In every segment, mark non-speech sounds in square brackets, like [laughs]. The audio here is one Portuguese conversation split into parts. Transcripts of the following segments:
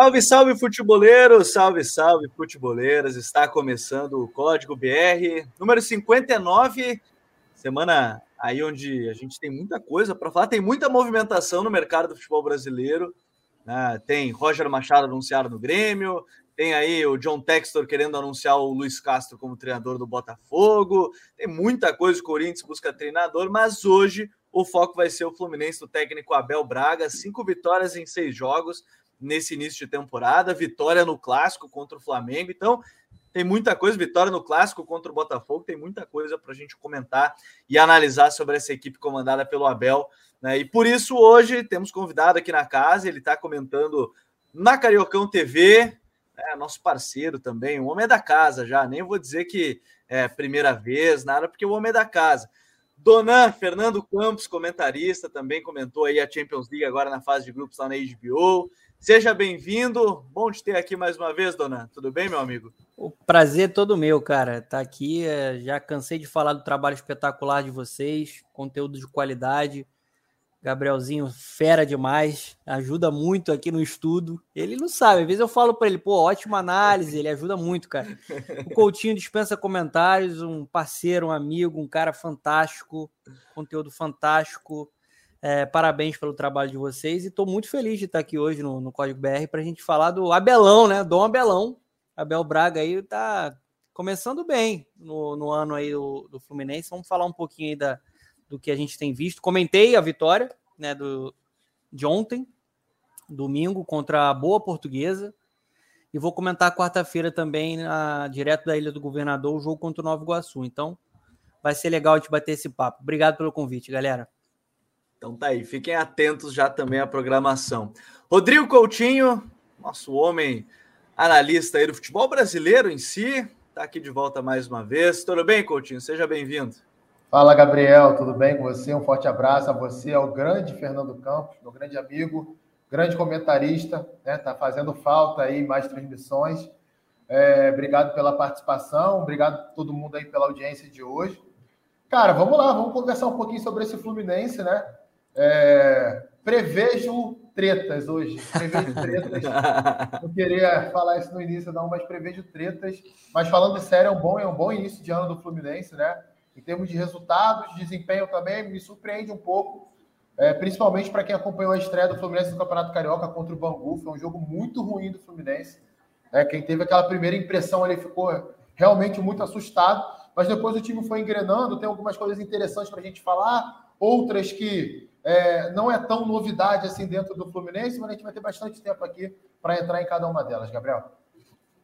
Salve, salve, futeboleiros! Salve, salve, futeboleiras! Está começando o Código BR, número 59, semana aí onde a gente tem muita coisa para falar, tem muita movimentação no mercado do futebol brasileiro. Né? Tem Roger Machado anunciado no Grêmio, tem aí o John Textor querendo anunciar o Luiz Castro como treinador do Botafogo, tem muita coisa, o Corinthians busca treinador, mas hoje o foco vai ser o Fluminense do técnico Abel Braga, cinco vitórias em seis jogos nesse início de temporada, vitória no clássico contra o Flamengo. Então, tem muita coisa, vitória no clássico contra o Botafogo, tem muita coisa para a gente comentar e analisar sobre essa equipe comandada pelo Abel. Né? E por isso, hoje, temos convidado aqui na casa, ele está comentando na Cariocão TV, é nosso parceiro também, o homem é da casa já, nem vou dizer que é primeira vez, nada, porque o homem é da casa. Donan, Fernando Campos, comentarista, também comentou aí a Champions League agora na fase de grupos lá na HBO. Seja bem-vindo. Bom te ter aqui mais uma vez, Donan. Tudo bem, meu amigo? O prazer é todo meu, cara. Tá aqui, é, já cansei de falar do trabalho espetacular de vocês, conteúdo de qualidade. Gabrielzinho, fera demais, ajuda muito aqui no estudo. Ele não sabe, às vezes eu falo para ele, pô, ótima análise, ele ajuda muito, cara. O Coutinho dispensa comentários, um parceiro, um amigo, um cara fantástico, conteúdo fantástico. É, parabéns pelo trabalho de vocês e estou muito feliz de estar aqui hoje no, no Código BR para a gente falar do Abelão, né? Dom Abelão. Abel Braga aí tá começando bem no, no ano aí do, do Fluminense. Vamos falar um pouquinho aí da, do que a gente tem visto. Comentei a vitória né, do, de ontem, domingo, contra a Boa Portuguesa. E vou comentar quarta-feira também, na, direto da Ilha do Governador, o jogo contra o Nova Iguaçu. Então, vai ser legal gente bater esse papo. Obrigado pelo convite, galera. Então tá aí, fiquem atentos já também à programação. Rodrigo Coutinho, nosso homem analista aí do futebol brasileiro em si, tá aqui de volta mais uma vez. Tudo bem, Coutinho? Seja bem-vindo. Fala, Gabriel, tudo bem com você? Um forte abraço a você, ao grande Fernando Campos, meu grande amigo, grande comentarista, né? Tá fazendo falta aí mais transmissões. É, obrigado pela participação, obrigado a todo mundo aí pela audiência de hoje. Cara, vamos lá, vamos conversar um pouquinho sobre esse Fluminense, né? É, prevejo tretas hoje. Prevejo tretas. [laughs] Não queria falar isso no início, não, mas prevejo tretas. Mas falando sério, é um bom, é um bom início de ano do Fluminense, né? Em termos de resultados, desempenho também, me surpreende um pouco. É, principalmente para quem acompanhou a estreia do Fluminense no Campeonato Carioca contra o Bangu. Foi um jogo muito ruim do Fluminense. É, quem teve aquela primeira impressão ali ficou realmente muito assustado. Mas depois o time foi engrenando, tem algumas coisas interessantes para a gente falar, outras que é, não é tão novidade assim dentro do Fluminense, mas a gente vai ter bastante tempo aqui para entrar em cada uma delas, Gabriel.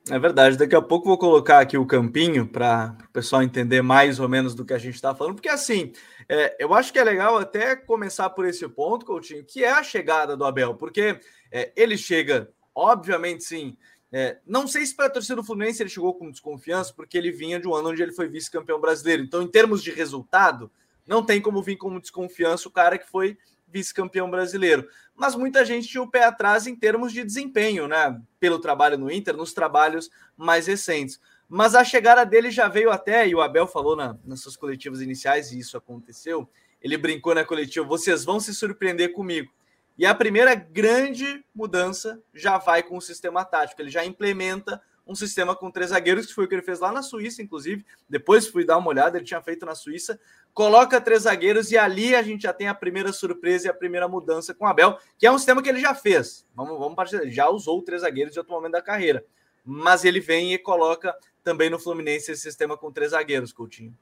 É verdade, daqui a pouco vou colocar aqui o campinho para o pessoal entender mais ou menos do que a gente está falando, porque assim, é, eu acho que é legal até começar por esse ponto, Coutinho, que é a chegada do Abel, porque é, ele chega, obviamente sim, é, não sei se para a torcida do Fluminense ele chegou com desconfiança, porque ele vinha de um ano onde ele foi vice-campeão brasileiro, então em termos de resultado, não tem como vir com desconfiança o cara que foi vice-campeão brasileiro. Mas muita gente tinha o pé atrás em termos de desempenho, né? Pelo trabalho no Inter, nos trabalhos mais recentes. Mas a chegada dele já veio até, e o Abel falou na, nas suas coletivas iniciais, e isso aconteceu. Ele brincou na coletiva: vocês vão se surpreender comigo. E a primeira grande mudança já vai com o sistema tático. Ele já implementa um sistema com três zagueiros, que foi o que ele fez lá na Suíça, inclusive. Depois fui dar uma olhada, ele tinha feito na Suíça. Coloca três zagueiros e ali a gente já tem a primeira surpresa e a primeira mudança com o Abel, que é um sistema que ele já fez. Vamos, vamos partir, já usou três zagueiros em outro momento da carreira. Mas ele vem e coloca também no Fluminense esse sistema com três zagueiros, Coutinho.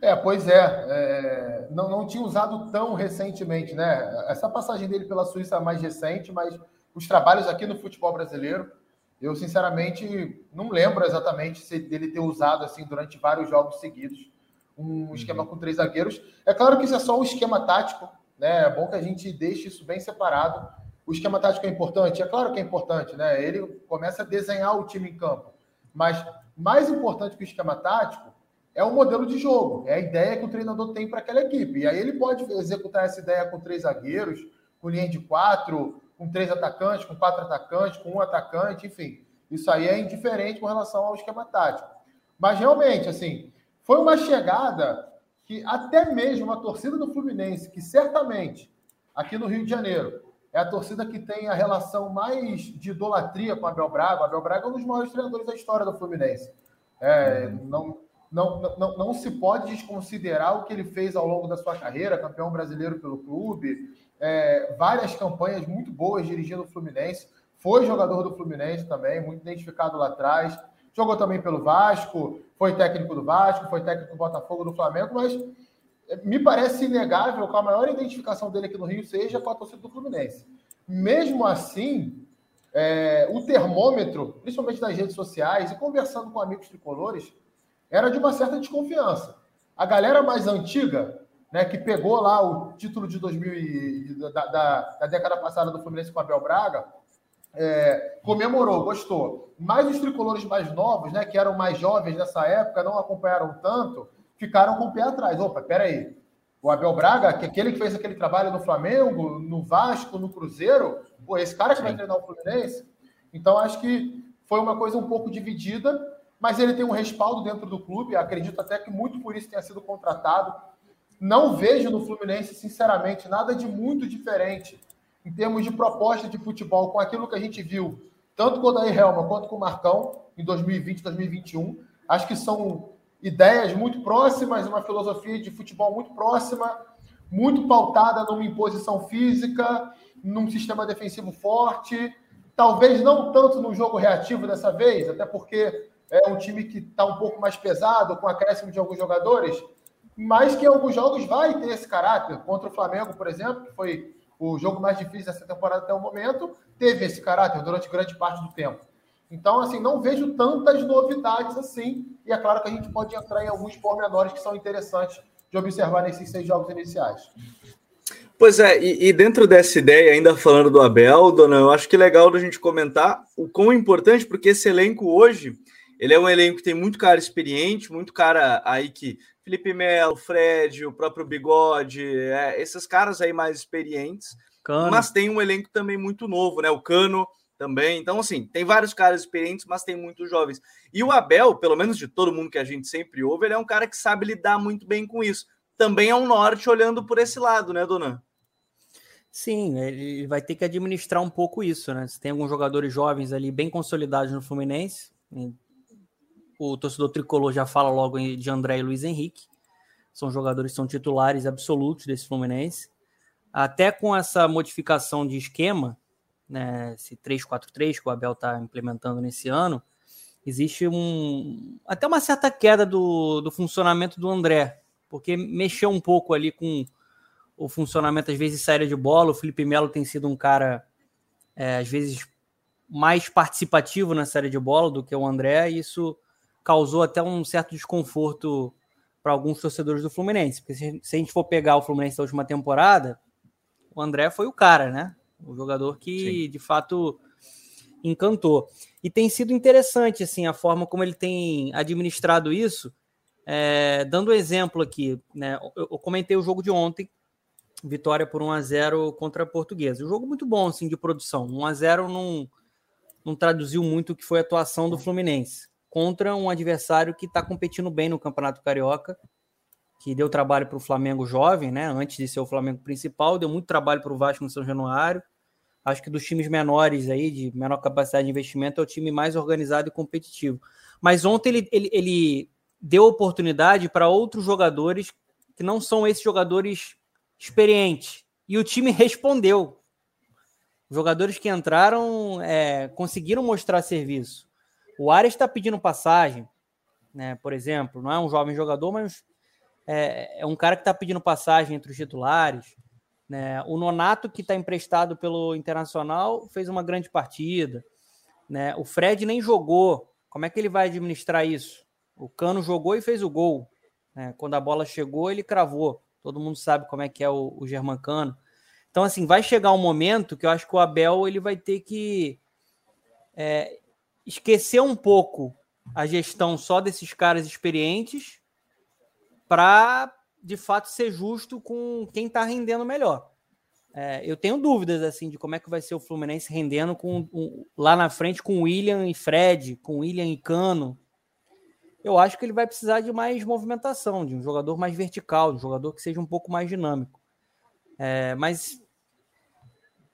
É, pois é, é, não, não tinha usado tão recentemente, né? Essa passagem dele pela Suíça é mais recente, mas os trabalhos aqui no futebol brasileiro eu, sinceramente, não lembro exatamente se dele ter usado assim durante vários jogos seguidos um esquema uhum. com três zagueiros. É claro que isso é só o esquema tático, né? É bom que a gente deixe isso bem separado. O esquema tático é importante? É claro que é importante, né? Ele começa a desenhar o time em campo. Mas mais importante que o esquema tático é o modelo de jogo, é a ideia que o treinador tem para aquela equipe. E aí ele pode executar essa ideia com três zagueiros, com linha de quatro, com três atacantes, com quatro atacantes, com um atacante, enfim. Isso aí é indiferente com relação ao esquema tático. Mas realmente, assim, foi uma chegada que até mesmo a torcida do Fluminense, que certamente aqui no Rio de Janeiro é a torcida que tem a relação mais de idolatria com Abel Braga. Abel Braga é um dos maiores treinadores da história do Fluminense. É, não, não, não, não se pode desconsiderar o que ele fez ao longo da sua carreira, campeão brasileiro pelo clube, é, várias campanhas muito boas dirigindo o Fluminense. Foi jogador do Fluminense também, muito identificado lá atrás. Jogou também pelo Vasco, foi técnico do Vasco, foi técnico do Botafogo, do Flamengo, mas me parece inegável que a maior identificação dele aqui no Rio seja com a torcida do Fluminense. Mesmo assim, é, o termômetro, principalmente nas redes sociais e conversando com amigos tricolores, era de uma certa desconfiança. A galera mais antiga, né, que pegou lá o título de 2000 e, da, da, da, década passada do Fluminense com Abel Braga, é, comemorou, gostou. Mas os tricolores mais novos, né, que eram mais jovens nessa época, não acompanharam tanto, ficaram com o pé atrás. Opa, peraí. O Abel Braga, que aquele que fez aquele trabalho no Flamengo, no Vasco, no Cruzeiro, pô, esse cara que vai treinar o Fluminense. Então, acho que foi uma coisa um pouco dividida, mas ele tem um respaldo dentro do clube. Acredito até que muito por isso tenha sido contratado. Não vejo no Fluminense, sinceramente, nada de muito diferente em termos de proposta de futebol com aquilo que a gente viu, tanto com o Daí Helma quanto com o Marcão, em 2020, 2021. Acho que são ideias muito próximas, uma filosofia de futebol muito próxima, muito pautada numa imposição física, num sistema defensivo forte, talvez não tanto no jogo reativo dessa vez, até porque é um time que está um pouco mais pesado, com acréscimo de alguns jogadores, mas que em alguns jogos vai ter esse caráter. Contra o Flamengo, por exemplo, que foi o jogo mais difícil dessa temporada até o momento, teve esse caráter durante grande parte do tempo. Então, assim, não vejo tantas novidades assim. E é claro que a gente pode entrar em alguns pormenores que são interessantes de observar nesses seis jogos iniciais. Pois é, e, e, dentro dessa ideia, ainda falando do Abel, Dona, eu acho que é legal da gente comentar o quão importante, porque esse elenco hoje, ele é um elenco que tem muito cara experiente, muito cara aí que Felipe Melo, Fred, o próprio Bigode, é, esses caras aí mais experientes, Cano. mas tem um elenco também muito novo, né? O Cano, também. Então, assim, tem vários caras experientes, mas tem muitos jovens. E o Abel, pelo menos de todo mundo que a gente sempre ouve, ele é um cara que sabe lidar muito bem com isso. Também é um norte olhando por esse lado, né, Dona? Sim, ele vai ter que administrar um pouco isso, né? Se tem alguns jogadores jovens ali bem consolidados no Fluminense, o torcedor tricolor já fala logo de André e Luiz Henrique. São jogadores que são titulares absolutos desse Fluminense. Até com essa modificação de esquema, né, esse 343 que o Abel está implementando nesse ano, existe um até uma certa queda do, do funcionamento do André, porque mexeu um pouco ali com o funcionamento, às vezes, saída de bola. O Felipe Melo tem sido um cara, é, às vezes, mais participativo na série de bola do que o André, e isso causou até um certo desconforto para alguns torcedores do Fluminense. Porque se, se a gente for pegar o Fluminense da última temporada, o André foi o cara, né? O jogador que, Sim. de fato, encantou. E tem sido interessante, assim, a forma como ele tem administrado isso. É, dando exemplo aqui, né? Eu, eu, comentei o jogo de ontem, vitória por 1 a 0 contra a Portuguesa. Um jogo muito bom, assim, de produção. 1 a 0 não, não traduziu muito o que foi a atuação do Fluminense contra um adversário que está competindo bem no Campeonato Carioca, que deu trabalho para o Flamengo jovem, né? Antes de ser o Flamengo principal, deu muito trabalho para o Vasco no São Januário. Acho que dos times menores aí, de menor capacidade de investimento, é o time mais organizado e competitivo. Mas ontem ele, ele, ele deu oportunidade para outros jogadores que não são esses jogadores experientes. E o time respondeu. Jogadores que entraram é, conseguiram mostrar serviço. O Ares está pedindo passagem, né? Por exemplo, não é um jovem jogador, mas é, é um cara que está pedindo passagem entre os titulares. Né? O Nonato, que está emprestado pelo Internacional, fez uma grande partida. Né? O Fred nem jogou. Como é que ele vai administrar isso? O Cano jogou e fez o gol. Né? Quando a bola chegou, ele cravou. Todo mundo sabe como é que é o, o Germancano. Então, assim, vai chegar um momento que eu acho que o Abel ele vai ter que é, esquecer um pouco a gestão só desses caras experientes para de fato ser justo com quem está rendendo melhor. É, eu tenho dúvidas assim de como é que vai ser o Fluminense rendendo com um, lá na frente com William e Fred, com William e Cano. Eu acho que ele vai precisar de mais movimentação, de um jogador mais vertical, de um jogador que seja um pouco mais dinâmico. É, mas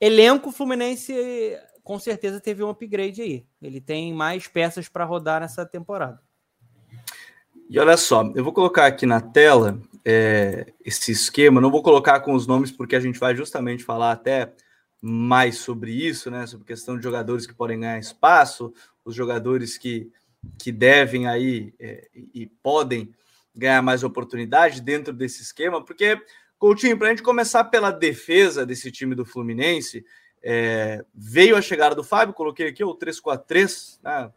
Elenco Fluminense com certeza teve um upgrade aí. Ele tem mais peças para rodar nessa temporada. E olha só, eu vou colocar aqui na tela é, esse esquema. Não vou colocar com os nomes porque a gente vai justamente falar até mais sobre isso, né? Sobre questão de jogadores que podem ganhar espaço, os jogadores que, que devem aí é, e podem ganhar mais oportunidade dentro desse esquema, porque Coutinho, para a gente começar pela defesa desse time do Fluminense, é, veio a chegada do Fábio, coloquei aqui o 3-4-3, né,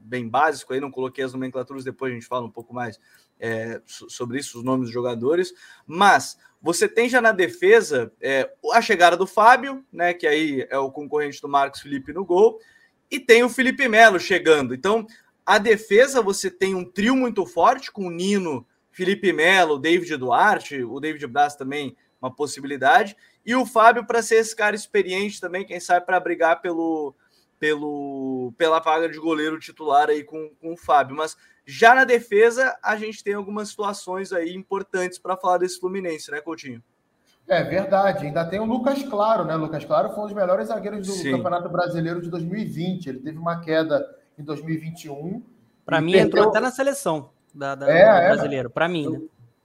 bem básico aí, não coloquei as nomenclaturas, depois a gente fala um pouco mais é, sobre isso, os nomes dos jogadores, mas você tem já na defesa é, a chegada do Fábio, né, que aí é o concorrente do Marcos Felipe no gol, e tem o Felipe Melo chegando. Então, a defesa você tem um trio muito forte com o Nino, Felipe Melo, David Duarte, o David Braz também uma possibilidade, e o Fábio para ser esse cara experiente também, quem sabe para brigar pelo, pelo pela vaga de goleiro titular aí com, com o Fábio. Mas já na defesa a gente tem algumas situações aí importantes para falar desse Fluminense, né, Coutinho? É verdade, ainda tem o Lucas Claro, né? O Lucas Claro foi um dos melhores zagueiros do Sim. Campeonato Brasileiro de 2020. Ele teve uma queda em 2021. Para mim, perdeu... entrou até na seleção da, da, é, do é. brasileiro, para mim. Né?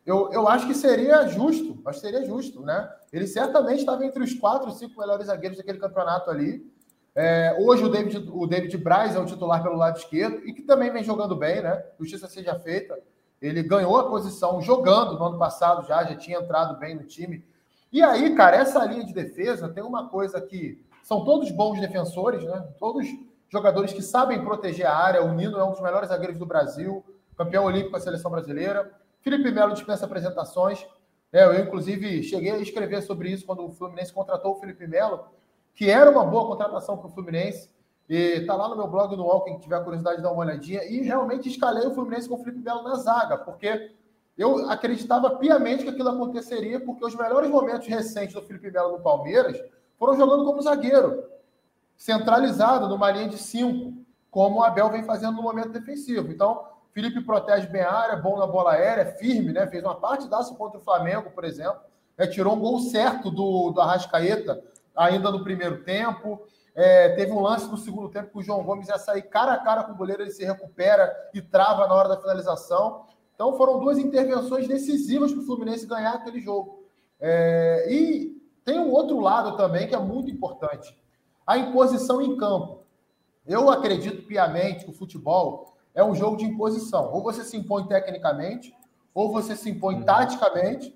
Eu, eu acho que seria justo, acho que seria justo, né? Ele certamente estava entre os quatro, cinco melhores zagueiros daquele campeonato ali. É, hoje o David, o David Braz é o titular pelo lado esquerdo e que também vem jogando bem, né? Justiça seja feita. Ele ganhou a posição jogando no ano passado já, já tinha entrado bem no time. E aí, cara, essa linha de defesa tem uma coisa que são todos bons defensores, né? Todos jogadores que sabem proteger a área. O Nino é um dos melhores zagueiros do Brasil campeão olímpico com a seleção brasileira. Felipe Melo dispensa apresentações. É, eu, inclusive, cheguei a escrever sobre isso quando o Fluminense contratou o Felipe Melo, que era uma boa contratação para o Fluminense. E tá lá no meu blog no UOL, quem tiver curiosidade de dar uma olhadinha. E realmente escalei o Fluminense com o Felipe Melo na zaga, porque eu acreditava piamente que aquilo aconteceria, porque os melhores momentos recentes do Felipe Melo no Palmeiras foram jogando como zagueiro, centralizado numa linha de cinco, como o Abel vem fazendo no momento defensivo. Então, Felipe protege bem a área, bom na bola aérea, firme, né? Fez uma parte partidaça contra o Flamengo, por exemplo. É, tirou um gol certo do, do Arrascaeta ainda no primeiro tempo. É, teve um lance no segundo tempo que o João Gomes ia sair cara a cara com o goleiro, ele se recupera e trava na hora da finalização. Então foram duas intervenções decisivas para o Fluminense ganhar aquele jogo. É, e tem um outro lado também que é muito importante: a imposição em campo. Eu acredito piamente que o futebol é um jogo de imposição. Ou você se impõe tecnicamente, ou você se impõe uhum. taticamente,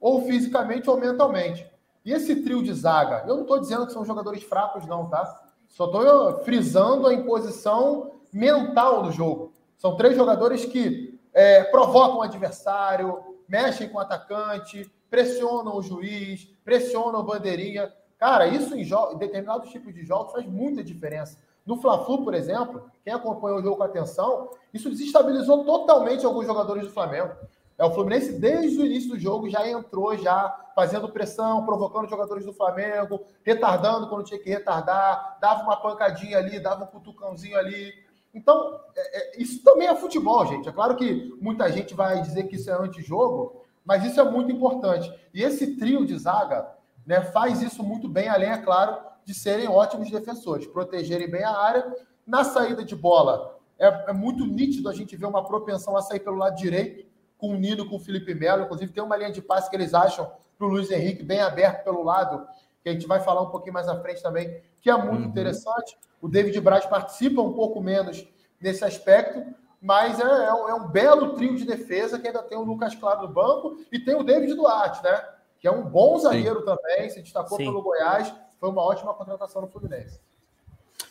ou fisicamente ou mentalmente. E esse trio de zaga, eu não estou dizendo que são jogadores fracos, não, tá? Só estou frisando a imposição mental do jogo. São três jogadores que é, provocam o adversário, mexem com o atacante, pressionam o juiz, pressionam o bandeirinha. Cara, isso em, em determinados tipos de jogos faz muita diferença. No Fla-Flu, por exemplo, quem acompanhou o jogo com atenção, isso desestabilizou totalmente alguns jogadores do Flamengo. É, o Fluminense, desde o início do jogo, já entrou já fazendo pressão, provocando jogadores do Flamengo, retardando quando tinha que retardar, dava uma pancadinha ali, dava um cutucãozinho ali. Então, é, é, isso também é futebol, gente. É claro que muita gente vai dizer que isso é antijogo, mas isso é muito importante. E esse trio de zaga né, faz isso muito bem, além, é claro, de serem ótimos defensores, protegerem bem a área. Na saída de bola, é, é, muito nítido a gente ver uma propensão a sair pelo lado direito, com o Nino, com o Felipe Melo. Inclusive, tem uma linha de passe que eles acham para o Luiz Henrique bem aberto pelo lado, que a gente vai falar um pouquinho mais à frente também, que é muito uhum. interessante. O David Braz participa um pouco menos nesse aspecto, mas é, é, um, é, um, belo trio de defesa que ainda tem o Lucas Claro no banco e tem o David Duarte, né? Que é um bom zagueiro Sim. também, se destacou Sim. pelo Goiás, foi uma ótima contratação no Fluminense.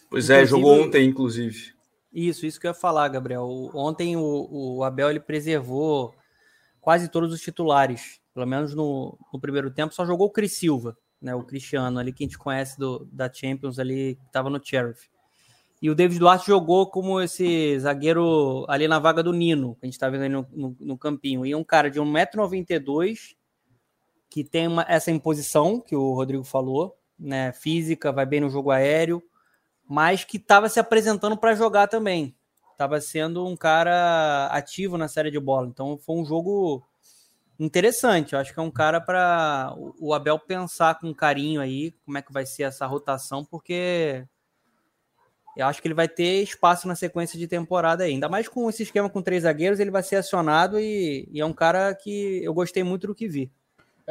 Pois é, jogou ontem, inclusive. Isso, isso que eu ia falar, Gabriel. Ontem o, o Abel ele preservou quase todos os titulares, pelo menos no, no primeiro tempo, só jogou o Cris Silva, né, o Cristiano ali que a gente conhece do, da Champions ali, que estava no Sheriff. E o David Duarte jogou como esse zagueiro ali na vaga do Nino, que a gente está vendo aí no, no, no, campinho. E um cara de 1,92m, que tem uma, essa imposição que o Rodrigo falou, né, física, vai bem no jogo aéreo, mas que estava se apresentando para jogar também. Estava sendo um cara ativo na série de bola. Então foi um jogo interessante. Eu acho que é um cara para o Abel pensar com carinho aí como é que vai ser essa rotação, porque eu acho que ele vai ter espaço na sequência de temporada aí. Ainda mais com esse esquema com três zagueiros, ele vai ser acionado e, e é um cara que eu gostei muito do que vi.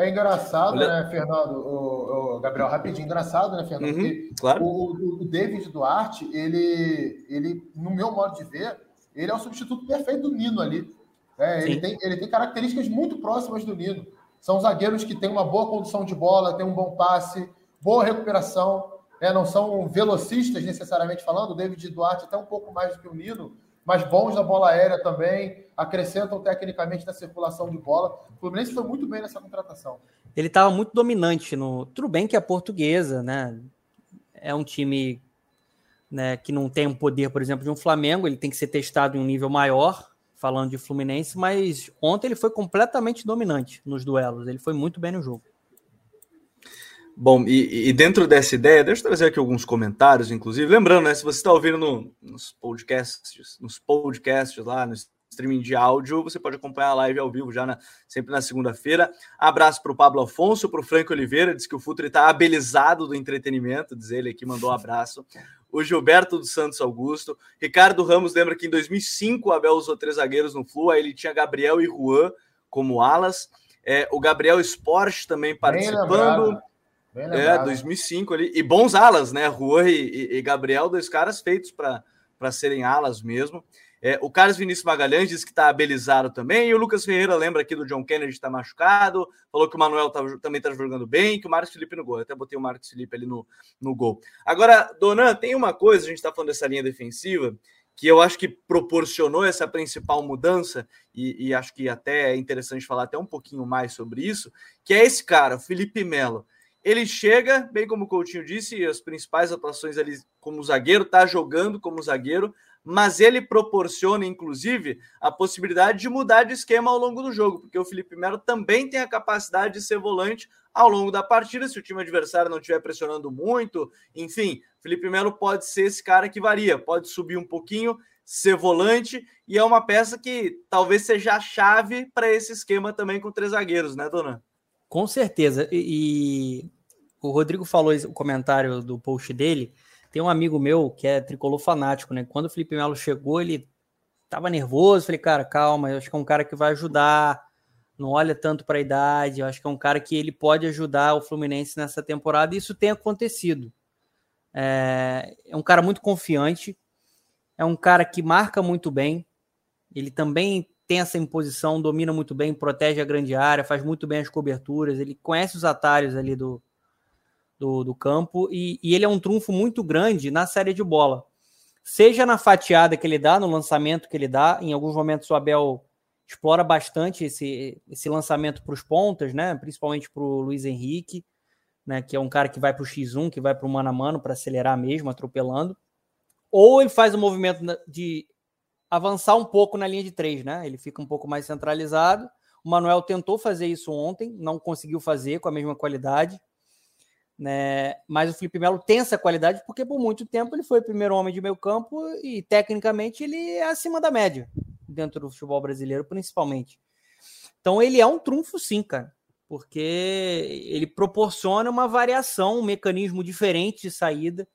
É engraçado, né, Fernando? O, o, Gabriel, rapidinho, engraçado, né, Fernando? Uhum, claro. o, o, David Duarte, ele, ele, no meu modo de ver, ele é o substituto perfeito do Nino ali. É, ele, tem, ele tem características muito próximas do Nino. São zagueiros que têm uma boa condução de bola, têm um bom passe, boa recuperação. É, não são velocistas necessariamente falando. O David Duarte até um pouco mais do que o Nino, mas bons na bola aérea também, acrescentam tecnicamente na circulação de bola. O Fluminense foi muito bem nessa contratação. Ele estava muito dominante no. Tudo bem que a portuguesa, né? É um time né, que não tem o poder, por exemplo, de um Flamengo, ele tem que ser testado em um nível maior, falando de Fluminense, mas ontem ele foi completamente dominante nos duelos. Ele foi muito bem no jogo. Bom, e, e, dentro dessa ideia, deixa eu trazer aqui alguns comentários, inclusive. Lembrando, né? Se você está ouvindo no, nos podcasts, nos podcasts lá, no streaming de áudio, você pode acompanhar a live ao vivo já na, sempre na segunda-feira. Abraço para o Pablo Afonso, para o Franco Oliveira, diz que o Futre está abelizado do entretenimento, diz ele aqui, mandou um abraço o Gilberto dos Santos Augusto. Ricardo Ramos lembra que em 2005 o Abel usou três zagueiros no Flu, aí ele tinha Gabriel e Juan como alas. É, o Gabriel Sport também participando. É, 2005 ali. E bons alas, né? Juan e, e, e Gabriel, dois caras feitos para serem alas mesmo. É, o Carlos Vinícius Magalhães diz que está abelizado também. E o Lucas Ferreira lembra aqui do John Kennedy está machucado. Falou que o Manuel tá, também está jogando bem, que o Marcos Felipe no gol. Eu até botei o Marcos Felipe ali no, no gol. Agora, Donan, tem uma coisa, a gente está falando dessa linha defensiva, que eu acho que proporcionou essa principal mudança, e, e, acho que até é interessante falar até um pouquinho mais sobre isso, que é esse cara, Felipe Melo. Ele chega, bem como o Coutinho disse, as principais atuações ali como zagueiro, tá jogando como zagueiro, mas ele proporciona, inclusive, a possibilidade de mudar de esquema ao longo do jogo, porque o Felipe Melo também tem a capacidade de ser volante ao longo da partida, se o time adversário não estiver pressionando muito, enfim, Felipe Melo pode ser esse cara que varia, pode subir um pouquinho, ser volante, e é uma peça que talvez seja a chave para esse esquema também com três zagueiros, né, Dona? Com certeza, e, e o Rodrigo falou o comentário do post dele, tem um amigo meu que é tricolor fanático, né? Quando o Felipe Melo chegou, ele tava nervoso. Falei, cara, calma, eu acho que é um cara que vai ajudar. Não olha tanto para a idade. Eu acho que é um cara que ele pode ajudar o Fluminense nessa temporada. E isso tem acontecido. É, é um cara muito confiante. É um cara que marca muito bem. Ele também tem essa imposição, domina muito bem, protege a grande área, faz muito bem as coberturas. Ele conhece os atalhos ali do, do, do campo e, e ele é um trunfo muito grande na série de bola. Seja na fatiada que ele dá, no lançamento que ele dá, em alguns momentos o Abel explora bastante esse, esse lançamento para os pontas, né? principalmente para o Luiz Henrique, né? que é um cara que vai para o X1, que vai para o mano a mano para acelerar mesmo, atropelando. Ou ele faz o movimento de avançar um pouco na linha de três, né? Ele fica um pouco mais centralizado. O Manuel tentou fazer isso ontem, não conseguiu fazer com a mesma qualidade. Né? Mas o Felipe Melo tem essa qualidade porque por muito tempo ele foi o primeiro homem de meio campo e tecnicamente ele é acima da média dentro do futebol brasileiro, principalmente. Então ele é um trunfo sim, cara, porque ele proporciona uma variação, um mecanismo diferente de saída.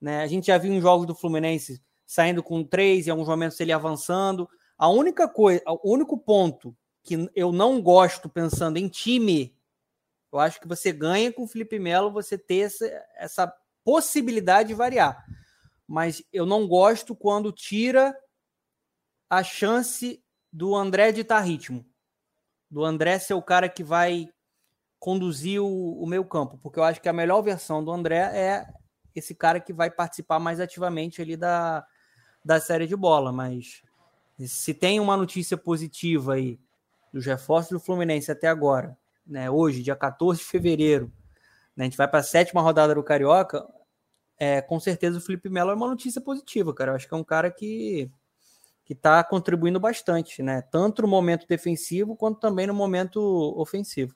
Né? A gente já viu em jogos do Fluminense saindo com três, em alguns momentos ele avançando. A única coisa, o único ponto que eu não gosto pensando em time eu acho que você ganha com o Felipe Melo você ter essa, essa possibilidade de variar. Mas eu não gosto quando tira a chance do André de estar ritmo. Do André ser o cara que vai conduzir o, o campo. Porque eu acho que a melhor versão do André é esse cara que vai participar mais ativamente ali da, da série de bola. Mas se tem uma notícia positiva aí dos reforços do Fluminense até agora, né, hoje, dia 14 de fevereiro, né, a gente vai para a sétima rodada do Carioca, é, com certeza o Felipe Melo é uma notícia positiva, cara. Eu acho que é um cara que que está contribuindo bastante, né? Tanto no momento defensivo quanto também no momento ofensivo.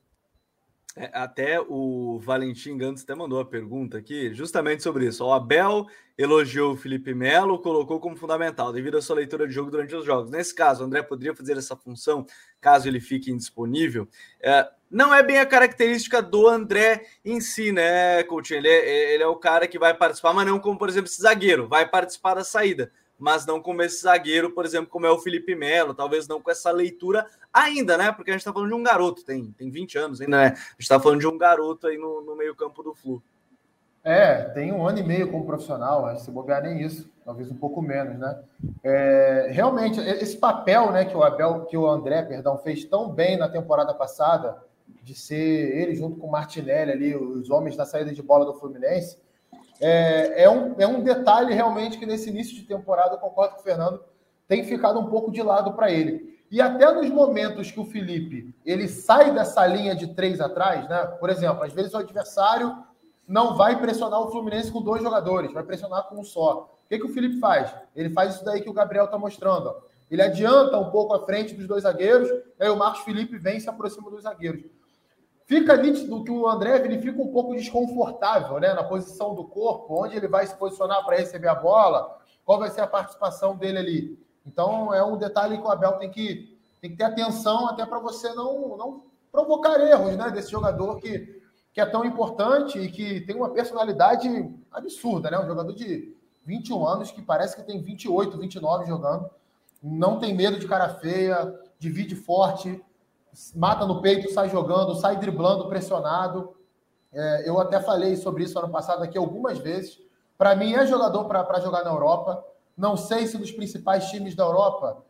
É, até o Valentim Gantes até mandou a pergunta aqui, justamente sobre isso. O Abel elogiou o Felipe Melo, colocou como fundamental, devido à sua leitura de jogo durante os jogos. Nesse caso, o André poderia fazer essa função caso ele fique indisponível. É, não é bem a característica do André em si, né, Coutinho? Ele é, ele é o cara que vai participar, mas não como, por exemplo, esse zagueiro, vai participar da saída mas não como esse zagueiro, por exemplo, como é o Felipe Melo, talvez não com essa leitura ainda, né? Porque a gente está falando de um garoto, tem, tem 20 anos ainda, né? A gente está falando de um garoto aí no, no meio-campo do Flu. É, tem um ano e meio como profissional, acho se bobear nem isso, talvez um pouco menos, né? É, realmente, esse papel né, que o Abel, que o André, perdão, fez tão bem na temporada passada, de ser ele junto com o Martinelli ali, os homens da saída de bola do Fluminense, é, é, um, é um detalhe realmente que nesse início de temporada, eu concordo com o Fernando, tem ficado um pouco de lado para ele. E até nos momentos que o Felipe ele sai dessa linha de três atrás, né? Por exemplo, às vezes o adversário não vai pressionar o Fluminense com dois jogadores, vai pressionar com um só. O que, que o Felipe faz? Ele faz isso daí que o Gabriel está mostrando. Ó. Ele adianta um pouco à frente dos dois zagueiros, aí o Marcos Felipe vem e se aproxima dos zagueiros. Fica nítido que o André ele fica um pouco desconfortável né, na posição do corpo, onde ele vai se posicionar para receber a bola, qual vai ser a participação dele ali. Então é um detalhe que o Abel tem que, tem que ter atenção até para você não, não provocar erros né, desse jogador que, que é tão importante e que tem uma personalidade absurda, né? Um jogador de 21 anos que parece que tem 28, 29 jogando, não tem medo de cara feia, divide forte, mata no peito, sai jogando, sai driblando, pressionado. É, eu até falei sobre isso ano passado aqui algumas vezes. Para mim, é jogador para jogar na Europa. Não sei se dos principais times da Europa,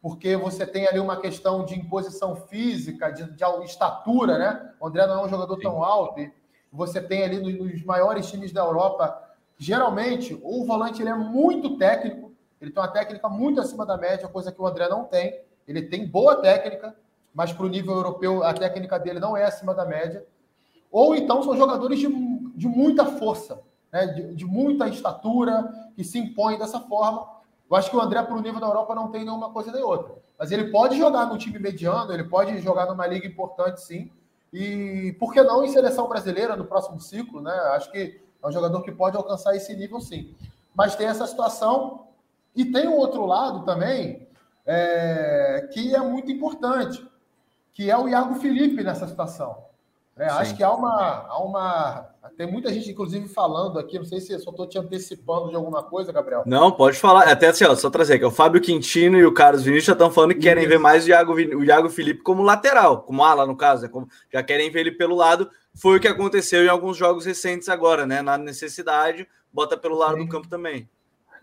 porque você tem ali uma questão de imposição física, de, de estatura, né? O André não é um jogador Sim. tão alto. E você tem ali nos, nos, maiores times da Europa, geralmente, o volante ele é muito técnico, ele tem uma técnica muito acima da média, coisa que o André não tem. Ele tem boa técnica, mas para o nível europeu a técnica dele não é acima da média. Ou então são jogadores de, de muita força, né? de, de muita estatura, que se impõem dessa forma. Eu acho que o André, para o nível da Europa, não tem nenhuma coisa nem outra. Mas ele pode jogar no time mediano, ele pode jogar numa liga importante, sim. E por que não em seleção brasileira no próximo ciclo, né? Acho que é um jogador que pode alcançar esse nível, sim. Mas tem essa situação. E tem um outro lado também, é, que é muito importante que é o Iago Felipe nessa situação. É, acho que há uma, há uma. Tem muita gente, inclusive, falando aqui. Não sei se eu só estou te antecipando de alguma coisa, Gabriel. Não, pode falar. Até assim, ó, só trazer é o Fábio Quintino e o Carlos Vinícius já estão falando que querem Isso. ver mais o Iago, o Iago Felipe como lateral, como ala, no caso. Né? Como, já querem ver ele pelo lado. Foi o que aconteceu em alguns jogos recentes agora, né? Na necessidade, bota pelo lado Sim. do campo também.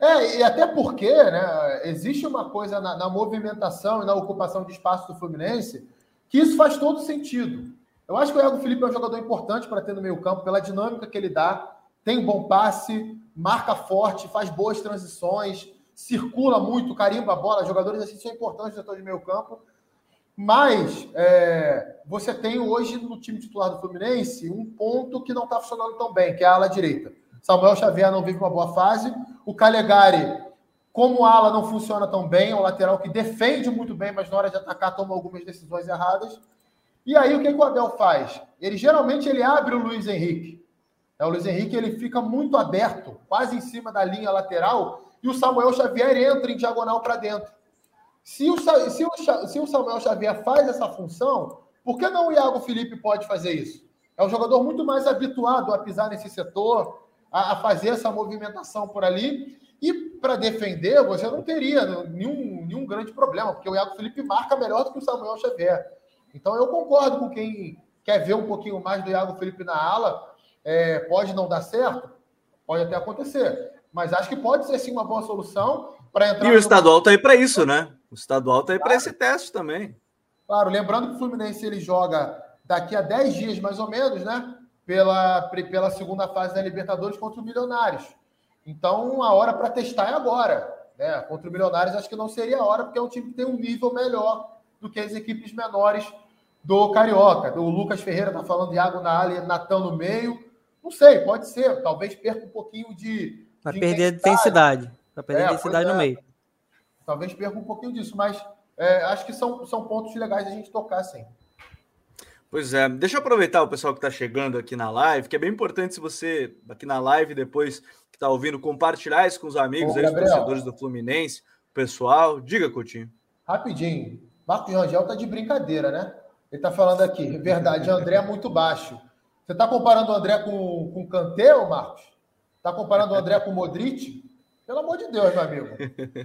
É, e até porque né, existe uma coisa na, na movimentação e na ocupação de espaço do Fluminense que isso faz todo sentido. Eu acho que o Iago Felipe é um jogador importante para ter no meio campo, pela dinâmica que ele dá, tem bom passe, marca forte, faz boas transições, circula muito, carimba a bola, jogadores assim são importantes no setor de meio campo. Mas é, você tem hoje no time titular do Fluminense um ponto que não está funcionando tão bem, que é a ala direita. Samuel Xavier não vive uma boa fase. O Calegari como o ala não funciona tão bem, é um lateral que defende muito bem, mas na hora de atacar toma algumas decisões erradas. E aí o que, que o Abel faz? Ele geralmente ele abre o Luiz Henrique. É, o Luiz Henrique ele fica muito aberto, quase em cima da linha lateral, e o Samuel Xavier entra em diagonal para dentro. Se o, se, o, se o Samuel Xavier faz essa função, por que não o Iago Felipe pode fazer isso? É um jogador muito mais habituado a pisar nesse setor, a, a fazer essa movimentação por ali. E para defender, você não teria nenhum, nenhum grande problema, porque o Iago Felipe marca melhor do que o Samuel Xavier. Então eu concordo com quem quer ver um pouquinho mais do Iago Felipe na ala. É, pode não dar certo? Pode até acontecer. Mas acho que pode ser sim uma boa solução para entrar. E o estadual está aí para isso, né? O estadual está aí claro. para esse teste também. Claro, lembrando que o Fluminense ele joga daqui a 10 dias mais ou menos, né? Pela, pela segunda fase da Libertadores contra o Milionários. Então, a hora para testar é agora. Né? Contra o Milionários, acho que não seria a hora, porque é um time que tem um nível melhor do que as equipes menores do Carioca. O Lucas Ferreira está falando Iago na área, Natan no meio. Não sei, pode ser. Talvez perca um pouquinho de. Vai perder intensidade. Vai perder é, intensidade no é. meio. Talvez perca um pouquinho disso, mas é, acho que são, são pontos legais a gente tocar, sim. Pois é, deixa eu aproveitar o pessoal que está chegando aqui na live, que é bem importante se você, aqui na live, depois que está ouvindo, compartilhar isso com os amigos, Ô, aí, os torcedores do Fluminense, o pessoal. Diga, Coutinho. Rapidinho. Marco Rangel tá de brincadeira, né? Ele tá falando aqui, verdade, André é muito baixo. Você tá comparando o André com, com o Kanté, Marcos? Tá comparando o André com o Modric? Pelo amor de Deus, meu amigo.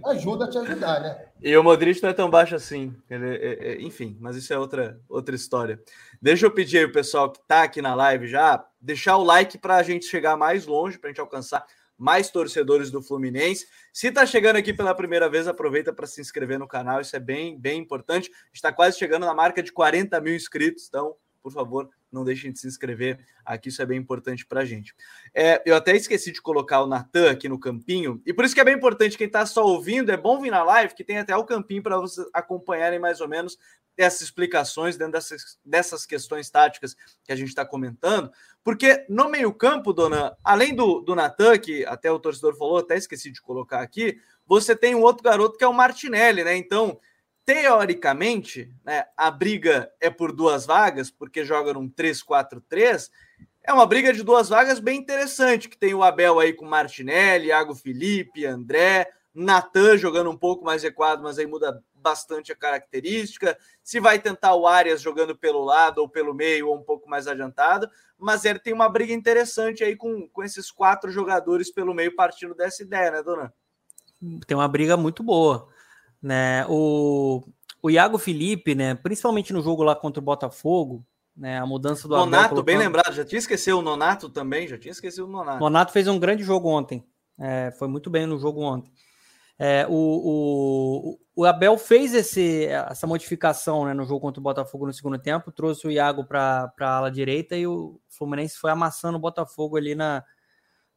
Ajuda a te ajudar, né? E o Modric não é tão baixo assim. Ele, é, é, enfim, mas isso é outra, outra história. Deixa eu pedir aí o pessoal que está aqui na live já, deixar o like para a gente chegar mais longe, para a gente alcançar mais torcedores do Fluminense. Se está chegando aqui pela primeira vez, aproveita para se inscrever no canal, isso é bem, bem importante. Está quase chegando na marca de 40 mil inscritos, então, por favor, não deixem de se inscrever aqui, isso é bem importante para a gente. É, eu até esqueci de colocar o Natan aqui no campinho, e por isso que é bem importante, quem está só ouvindo, é bom vir na live, que tem até o campinho para vocês acompanharem mais ou menos essas explicações dentro dessas, dessas questões táticas que a gente está comentando, porque no meio-campo, dona, além do, do Natan, que até o torcedor falou, até esqueci de colocar aqui, você tem um outro garoto que é o Martinelli, né? Então, teoricamente, né, a briga é por duas vagas, porque joga num 3-4-3. É uma briga de duas vagas bem interessante, que tem o Abel aí com Martinelli, Iago Felipe, André, Natan jogando um pouco mais recuado, mas aí muda bastante a característica. Se vai tentar o Arias jogando pelo lado ou pelo meio ou um pouco mais adiantado, mas ele tem uma briga interessante aí com, com esses quatro jogadores pelo meio partindo dessa ideia, né, dona? Tem uma briga muito boa. Né? O, o Iago Felipe, né, principalmente no jogo lá contra o Botafogo, né, a mudança do Nonato, colocando... bem lembrado, já tinha esquecido o Nonato também, já tinha esquecido o Nonato. Nonato fez um grande jogo ontem, é, foi muito bem no jogo ontem. É, o, o, o, Abel fez esse, essa modificação né, no jogo contra o Botafogo no segundo tempo, trouxe o Iago para a ala direita e o Fluminense foi amassando o Botafogo ali na,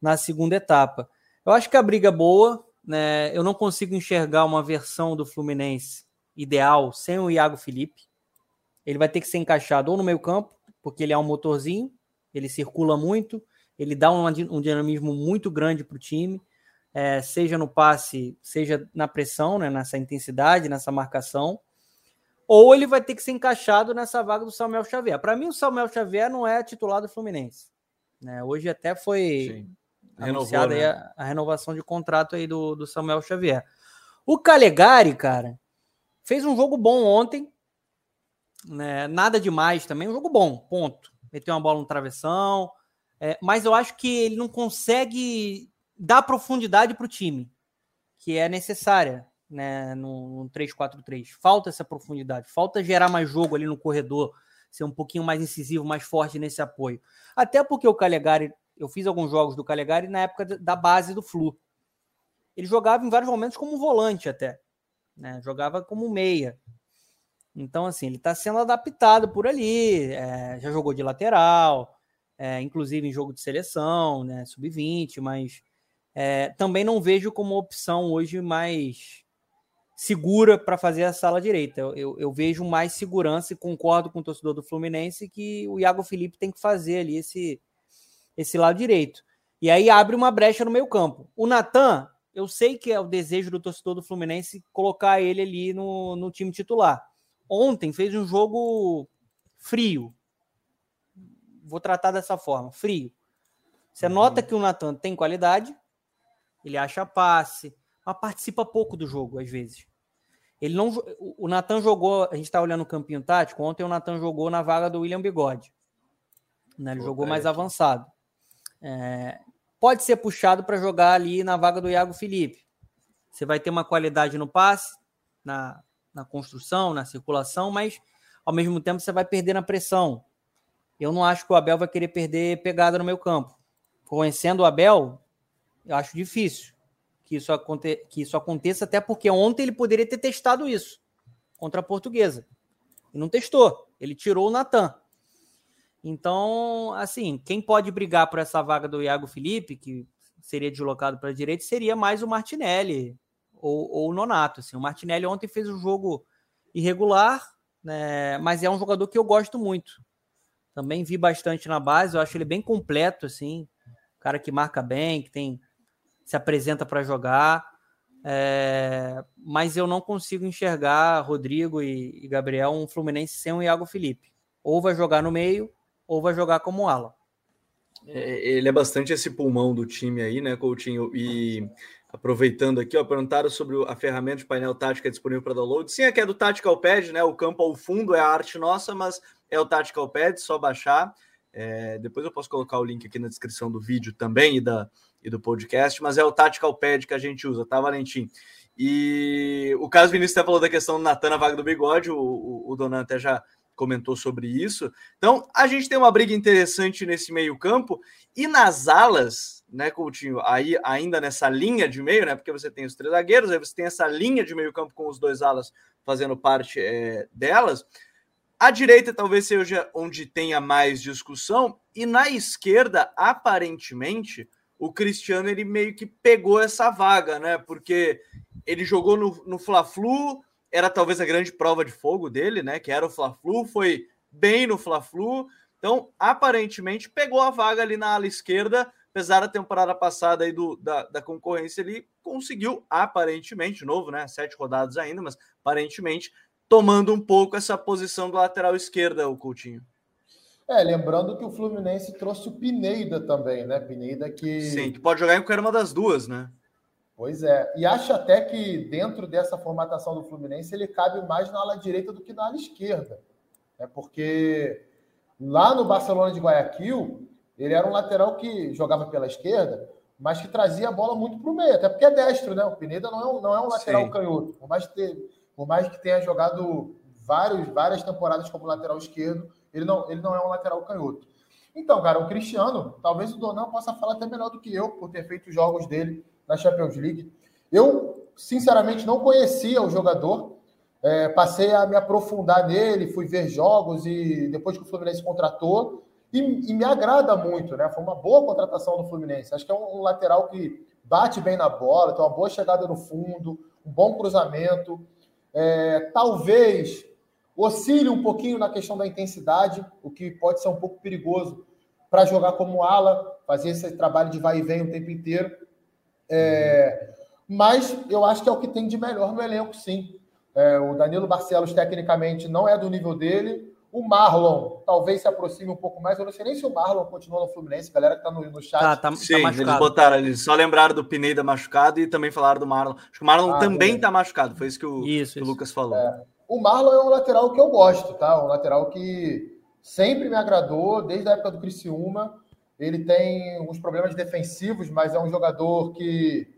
na segunda etapa. Eu acho que a briga é boa, né, eu não consigo enxergar uma versão do Fluminense ideal sem o Iago Felipe. Ele vai ter que ser encaixado ou no meio campo, porque ele é um motorzinho, ele circula muito, ele dá um, um dinamismo muito grande para o time, é, seja no passe, seja na pressão, né, nessa intensidade, nessa marcação, ou ele vai ter que ser encaixado nessa vaga do Samuel Xavier. Para mim, o Samuel Xavier não é titular do Fluminense. Né? Hoje até foi Sim anunciada né? a, a, renovação de contrato aí do, do Samuel Xavier. O Calegari, cara, fez um jogo bom ontem, né? nada demais também, um jogo bom, ponto. Meteu uma bola no travessão, é, mas eu acho que ele não consegue dar profundidade para o time, que é necessária né, no, no 3-4-3. Falta essa profundidade, falta gerar mais jogo ali no corredor, ser um pouquinho mais incisivo, mais forte nesse apoio. Até porque o Calegari eu fiz alguns jogos do Calegari na época da base do Flu. Ele jogava em vários momentos como volante até. Né? Jogava como meia. Então, assim, ele está sendo adaptado por ali. É, já jogou de lateral, é, inclusive em jogo de seleção, né? Sub-20, mas é, também não vejo como opção hoje mais segura para fazer a sala direita. Eu, eu, eu, vejo mais segurança e concordo com o torcedor do Fluminense que o Iago Felipe tem que fazer ali esse, esse lado direito. E aí abre uma brecha no meio campo. O Natan, eu sei que é o desejo do torcedor do Fluminense colocar ele ali no, no time titular. Ontem fez um jogo frio. Vou tratar dessa forma, frio. Você uhum. nota que o Natan tem qualidade, ele acha passe, mas participa pouco do jogo às vezes. Ele não, o Natan jogou, a gente está olhando o campinho tático. Ontem o Natan jogou na vaga do William Bigode. Né? Ele Pô, jogou mais avançado. É, pode ser puxado para jogar ali na vaga do Iago Felipe. Você vai ter uma qualidade no passe, na, na construção, na circulação, mas ao mesmo tempo você vai perder na pressão. Eu não acho que o Abel vai querer perder pegada no meu campo. Conhecendo o Abel, eu acho difícil que isso, aconte que isso aconteça, até porque ontem ele poderia ter testado isso contra a portuguesa. E não testou. Ele tirou o Natan. Então, assim, quem pode brigar por essa vaga do Iago Felipe, que seria deslocado para a direita, seria mais o Martinelli ou, ou, o Nonato. Assim. O Martinelli ontem fez um jogo irregular, né, mas é um jogador que eu gosto muito. Também vi bastante na base, eu acho ele bem completo, assim, cara que marca bem, que tem se apresenta para jogar. É, mas eu não consigo enxergar Rodrigo e, e Gabriel um Fluminense sem o Iago Felipe. Ou vai jogar no meio, ou vai jogar como ala. É, ele é bastante esse pulmão do time aí, né, Coutinho? E aproveitando aqui, ó, perguntaram sobre a ferramenta de painel tática disponível para download. Sim, aqui é do Tactical Pad, né? O campo ao fundo é a arte nossa, mas é o Tactical Pad, só baixar. É, depois eu posso colocar o link aqui na descrição do vídeo também e, da, e do podcast, mas é o Tactical Pad que a gente usa, tá, Valentim? E o caso Vinícius até falou da questão do Natan na vaga do bigode, o, o, o Donan até já comentou sobre isso. Então, a gente tem uma briga interessante nesse meio-campo e nas alas, né, Coutinho? Aí, ainda nessa linha de meio, né? Porque você tem os três zagueiros, aí você tem essa linha de meio-campo com os dois alas fazendo parte é, delas. A direita talvez seja onde tenha mais discussão, e na esquerda, aparentemente, o Cristiano ele meio que pegou essa vaga, né? Porque ele jogou no, no Fla-Flu, era talvez a grande prova de fogo dele, né? Que era o Fla-Flu, foi bem no Fla-Flu. Então, aparentemente, pegou a vaga ali na ala esquerda, apesar da temporada passada aí do, da, da concorrência, ele conseguiu, aparentemente, novo, né? Sete rodadas ainda, mas aparentemente tomando um pouco essa posição do lateral esquerda, o Coutinho. É, lembrando que o Fluminense trouxe o Pineda também, né? Pineda que. Sim, que pode jogar em qualquer uma das duas, né? Pois é. E acho até que dentro dessa formatação do Fluminense ele cabe mais na ala direita do que na ala esquerda. É porque lá no Barcelona de Guayaquil, ele era um lateral que jogava pela esquerda, mas que trazia a bola muito para o meio, até porque é destro, né? O Pineda não é um, não é um lateral Sim. canhoto. Por mais que ter por mais que tenha jogado vários, várias temporadas como lateral esquerdo, ele não, ele não é um lateral canhoto. Então, cara, o Cristiano, talvez o Donan possa falar até melhor do que eu, por ter feito os jogos dele na Champions League. Eu, sinceramente, não conhecia o jogador, é, passei a me aprofundar nele, fui ver jogos e depois que o Fluminense contratou, e, e, me agrada muito, né? Foi uma boa contratação do Fluminense. Acho que é um, um lateral que bate bem na bola, tem uma boa chegada no fundo, um bom cruzamento. É, talvez oscile um pouquinho na questão da intensidade, o que pode ser um pouco perigoso para jogar como ala, fazer esse trabalho de vai e vem o tempo inteiro. É, mas eu acho que é o que tem de melhor no elenco, sim. É, o Danilo Barcelos, tecnicamente, não é do nível dele. O Marlon talvez se aproxime um pouco mais. Eu não sei nem se o Marlon continua no Fluminense, galera que tá no, no chat. Tá, tá, Sim, tá eles botaram, eles só lembraram do Pineda machucado e também falaram do Marlon. Acho que o Marlon ah, também tá machucado, foi isso que o, isso, que o Lucas falou. É. O Marlon é um lateral que eu gosto, tá? Um lateral que sempre me agradou, desde a época do Criciúma. Ele tem uns problemas defensivos, mas é um jogador que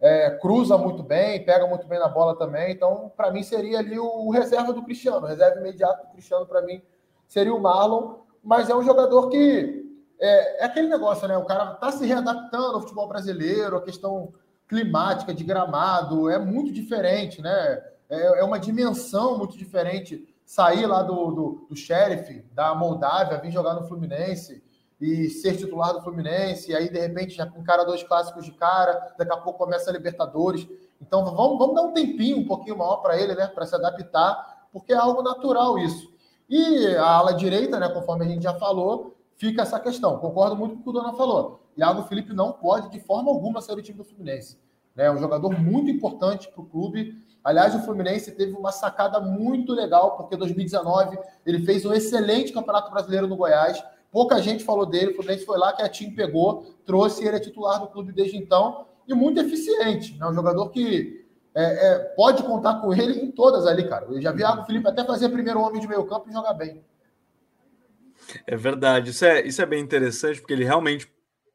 é, cruza muito bem, pega muito bem na bola também. Então, para mim, seria ali o reserva do Cristiano. O reserva imediato do Cristiano, para mim, seria o Marlon. Mas é um jogador que. É, é aquele negócio, né? O cara está se readaptando ao futebol brasileiro, a questão climática, de gramado, é muito diferente, né? É, é uma dimensão muito diferente sair lá do, do, do Sheriff, da Moldávia, vir jogar no Fluminense e ser titular do Fluminense, e aí de repente já encara dois clássicos de cara, daqui a pouco começa a Libertadores. Então vamos, vamos dar um tempinho um pouquinho maior para ele, né, para se adaptar, porque é algo natural isso. E a ala direita, né, conforme a gente já falou, fica essa questão. Concordo muito com o que o Dona falou. Iago Felipe não pode, de forma alguma, ser o time do Fluminense. É um jogador muito importante para o clube. Aliás, o Fluminense teve uma sacada muito legal, porque em 2019 ele fez um excelente Campeonato Brasileiro no Goiás Pouca gente falou dele, o Fluminense foi lá que a TIM pegou, trouxe ele é titular do clube desde então e muito eficiente. É né? um jogador que é, é, pode contar com ele em todas ali, cara. Eu já vi o Felipe até fazer primeiro homem de meio campo e jogar bem. É verdade, isso é, isso é bem interessante, porque ele realmente,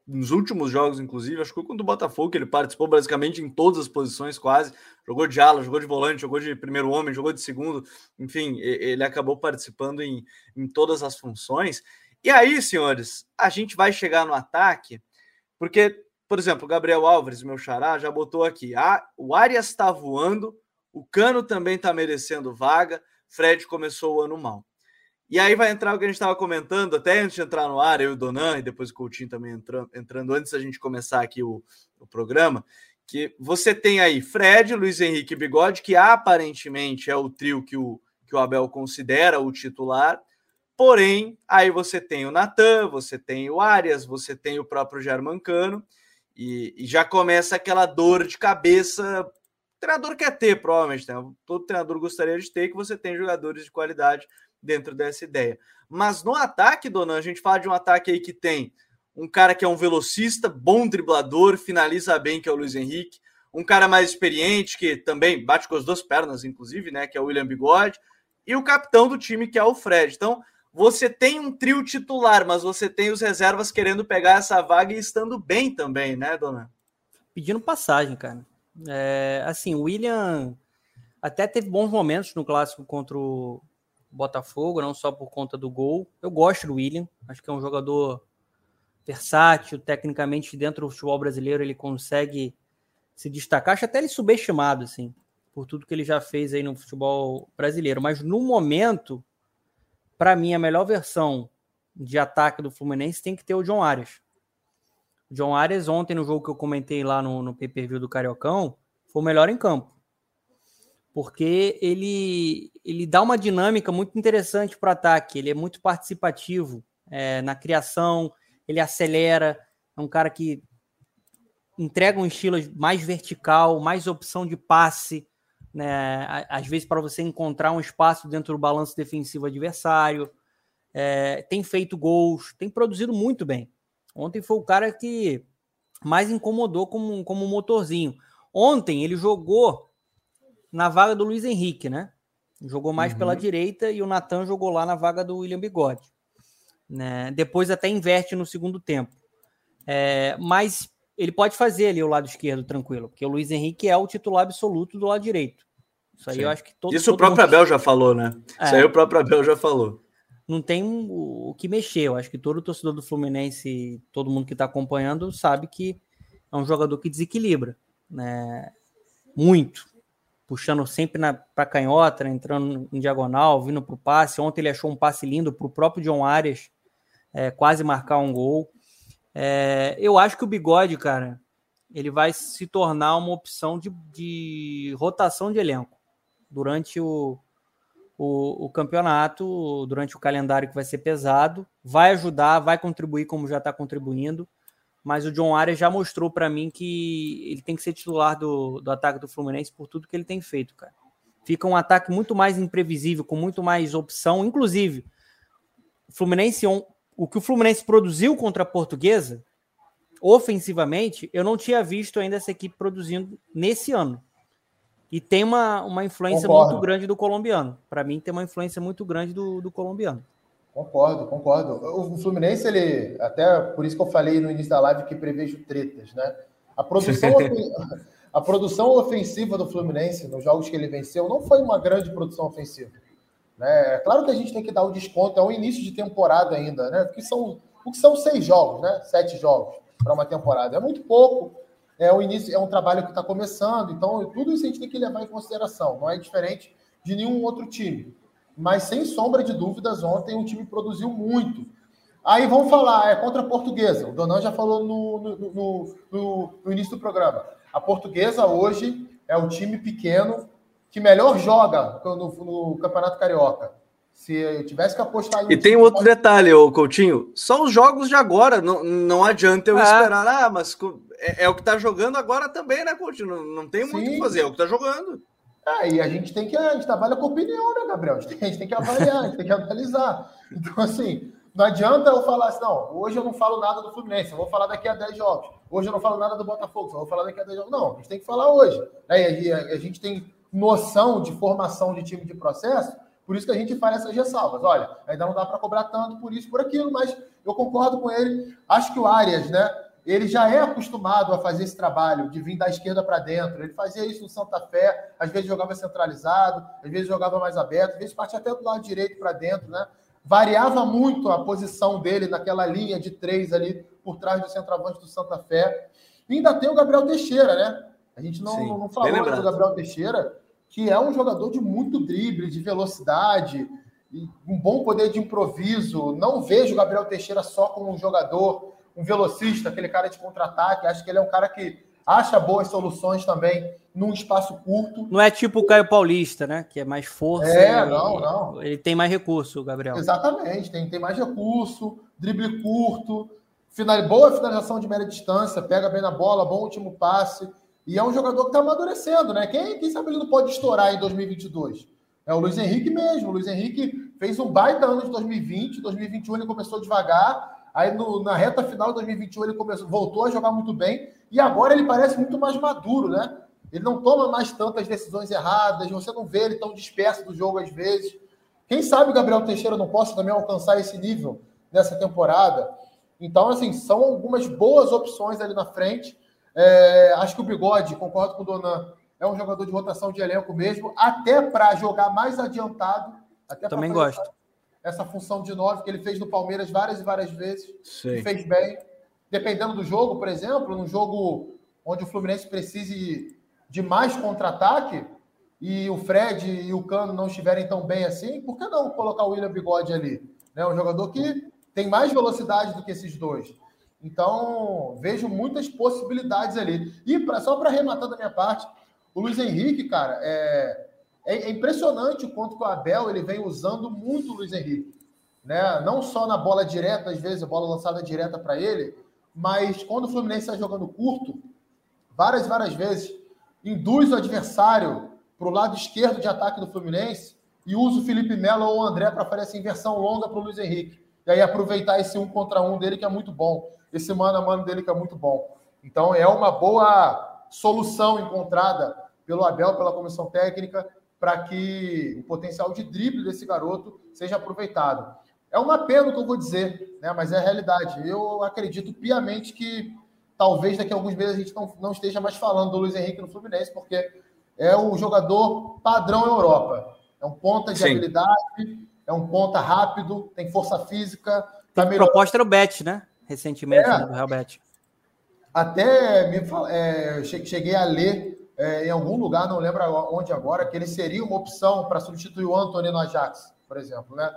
nos últimos jogos, inclusive, acho que contra o Botafogo, ele participou basicamente em todas as posições, quase. Jogou de ala, jogou de volante, jogou de primeiro homem, jogou de segundo, enfim, ele acabou participando em, em todas as funções. E aí, senhores, a gente vai chegar no ataque, porque, por exemplo, o Gabriel Alves, meu xará, já botou aqui: ah, o Arias está voando, o Cano também está merecendo vaga, Fred começou o ano mal. E aí vai entrar o que a gente estava comentando, até antes de entrar no ar, eu e o Donan, e depois o Coutinho também entrando, entrando antes da gente começar aqui o, o programa, que você tem aí Fred, Luiz Henrique e Bigode, que aparentemente é o trio que o, que o Abel considera o titular, Porém, aí você tem o Natan, você tem o Arias, você tem o próprio Germancano, e, e já começa aquela dor de cabeça. O treinador quer ter, provavelmente, né? todo treinador gostaria de ter que você tem jogadores de qualidade dentro dessa ideia. Mas no ataque, Dona, a gente fala de um ataque aí que tem um cara que é um velocista, bom driblador, finaliza bem, que é o Luiz Henrique, um cara mais experiente, que também bate com as duas pernas, inclusive, né? Que é o William Bigode, e o capitão do time, que é o Fred. Então, você tem um trio titular, mas você tem os reservas querendo pegar essa vaga e estando bem também, né, dona? Pedindo passagem, cara. É, assim, o William até teve bons momentos no clássico contra o Botafogo, não só por conta do gol. Eu gosto do William, acho que é um jogador versátil, tecnicamente dentro do futebol brasileiro ele consegue se destacar, acho até ele subestimado, assim, por tudo que ele já fez aí no futebol brasileiro. Mas no momento, para mim, a melhor versão de ataque do Fluminense tem que ter o John Arias. O John Arias, ontem, no jogo que eu comentei lá no, no pay-per-view do Cariocão, foi o melhor em campo. Porque ele, ele dá uma dinâmica muito interessante para o ataque. Ele é muito participativo é, na criação, ele acelera. É um cara que entrega um estilo mais vertical, mais opção de passe, né? Às vezes para você encontrar um espaço dentro do balanço defensivo adversário. É, tem feito gols, tem produzido muito bem. Ontem foi o cara que mais incomodou como, como motorzinho. Ontem ele jogou na vaga do Luiz Henrique, né? Jogou mais uhum. pela direita e o Natan jogou lá na vaga do William Bigode. Né? Depois até inverte no segundo tempo. É, mas ele pode fazer ali o lado esquerdo tranquilo, porque o Luiz Henrique é o titular absoluto do lado direito. Isso aí Sim. eu acho que todo Isso todo o próprio mundo... Abel já falou, né? É. Isso aí o próprio Abel já falou. Não tem o que mexer. Eu acho que todo torcedor do Fluminense, todo mundo que está acompanhando, sabe que é um jogador que desequilibra, né? Muito. Puxando sempre para canhota, entrando em diagonal, vindo para o passe. Ontem ele achou um passe lindo para o próprio John Arias, é, quase marcar um gol. É, eu acho que o bigode, cara, ele vai se tornar uma opção de, de rotação de elenco durante o, o, o, campeonato, durante o calendário que vai ser pesado. Vai ajudar, vai contribuir como já está contribuindo. Mas o John Arias já mostrou para mim que ele tem que ser titular do, do ataque do Fluminense por tudo que ele tem feito, cara. Fica um ataque muito mais imprevisível, com muito mais opção. Inclusive, o Fluminense o que o Fluminense produziu contra a Portuguesa, ofensivamente, eu não tinha visto ainda essa equipe produzindo nesse ano. E tem uma, uma influência concordo. muito grande do colombiano. Para mim, tem uma influência muito grande do, do colombiano. Concordo, concordo. O Fluminense, ele, até por isso que eu falei no início da live que prevejo tretas, né? A produção, [laughs] a produção ofensiva do Fluminense nos jogos que ele venceu não foi uma grande produção ofensiva. Né? É claro que a gente tem que dar o desconto, é o início de temporada ainda, né? São, o que são seis jogos, né? Sete jogos para uma temporada. É muito pouco. É o início, é um trabalho que está começando, então tudo isso a gente tem que levar em consideração. Não é diferente de nenhum outro time. Mas sem sombra de dúvidas, ontem o time produziu muito. Aí vamos falar, é contra a portuguesa. O Donan já falou no, no, no, no início do programa. A portuguesa hoje é o time pequeno que melhor joga no, no Campeonato Carioca. Se eu tivesse que apostar em. E tem outro pode... detalhe, ô Coutinho. Só os jogos de agora. Não, não adianta eu é. esperar. Ah, mas é, é, o que tá jogando agora também, né, Coutinho? Não, não tem muito o que fazer, é o que tá jogando. É, e a gente tem que. A gente trabalha com opinião, né, Gabriel? A gente tem, a gente tem que avaliar, a gente tem que analisar. Então, assim, não adianta eu falar assim, não, hoje eu não falo nada do Fluminense, eu vou falar daqui a 10 jogos. Hoje eu não falo nada do Botafogo, eu vou falar daqui a 10 jogos. Não, a gente tem que falar hoje. Né? E a, a gente tem noção de formação de time de processo, por isso que a gente faz essas ressalvas. Olha, ainda não dá para cobrar tanto por isso, por aquilo, mas eu concordo com ele. Acho que o Arias, né? Ele já é acostumado a fazer esse trabalho de vir da esquerda para dentro. Ele fazia isso no Santa Fé, às vezes jogava centralizado, às vezes jogava mais aberto, às vezes partia até do lado direito para dentro, né? Variava muito a posição dele naquela linha de três ali por trás do centroavante do Santa Fé. E ainda tem o Gabriel Teixeira, né? A gente não, Sim, não falou do Gabriel Teixeira, que é um jogador de muito drible, de velocidade, um bom poder de improviso. Não vejo o Gabriel Teixeira só como um jogador, um velocista, aquele cara de contra-ataque. Acho que ele é um cara que acha boas soluções também num espaço curto. Não é tipo o Caio Paulista, né? Que é mais força. É, não, não. Ele tem mais recurso, Gabriel. Exatamente, tem, tem mais recurso, drible curto, final, boa finalização de média distância, pega bem na bola, bom último passe. E é um jogador que está amadurecendo, né? Quem, quem sabe ele não pode estourar em 2022? É o Luiz Henrique mesmo. O Luiz Henrique fez um baita ano de 2020, 2021 ele começou devagar, aí no, na reta final de 2021 ele começou, voltou a jogar muito bem, e agora ele parece muito mais maduro, né? Ele não toma mais tantas decisões erradas, você não vê ele tão disperso do jogo às vezes. Quem sabe o Gabriel Teixeira não possa também alcançar esse nível nessa temporada. Então, assim, são algumas boas opções ali na frente. É, acho que o Bigode, concordo com o Donan, é um jogador de rotação de elenco mesmo, até para jogar mais adiantado. Até Também gosto. Essa função de nove que ele fez no Palmeiras várias e várias vezes. Fez bem. Dependendo do jogo, por exemplo, num jogo onde o Fluminense precise de mais contra-ataque e o Fred e o Cano não estiverem tão bem assim, por que não colocar o William Bigode ali? Né? Um jogador que tem mais velocidade do que esses dois. Então, vejo muitas possibilidades ali. E pra, só para arrematar da minha parte, o Luiz Henrique, cara, é, é, é, impressionante o quanto que o Abel ele vem usando muito o Luiz Henrique. Né? Não só na bola direta, às vezes, a bola lançada direta para ele, mas quando o Fluminense está jogando curto, várias várias vezes, induz o adversário para o lado esquerdo de ataque do Fluminense e usa o Felipe Melo ou o André para fazer essa inversão longa para o Luiz Henrique. E aí aproveitar esse um contra um dele que é muito bom, esse mano a mano dele que é muito bom. Então é uma boa solução encontrada pelo Abel, pela comissão técnica, para que o potencial de drible desse garoto seja aproveitado. É uma pena o que eu vou dizer, né? mas é a realidade. Eu acredito piamente que talvez daqui a alguns meses a gente não, não esteja mais falando do Luiz Henrique no Fluminense, porque é um jogador padrão Europa. É um ponta de Sim. habilidade, é um ponta rápido, tem força física. Tá proposta do Bet, né? Recentemente, é, né, do Real Bet. Até me, é, cheguei a ler é, em algum lugar, não lembro onde agora, que ele seria uma opção para substituir o Antony no Ajax, por exemplo, né?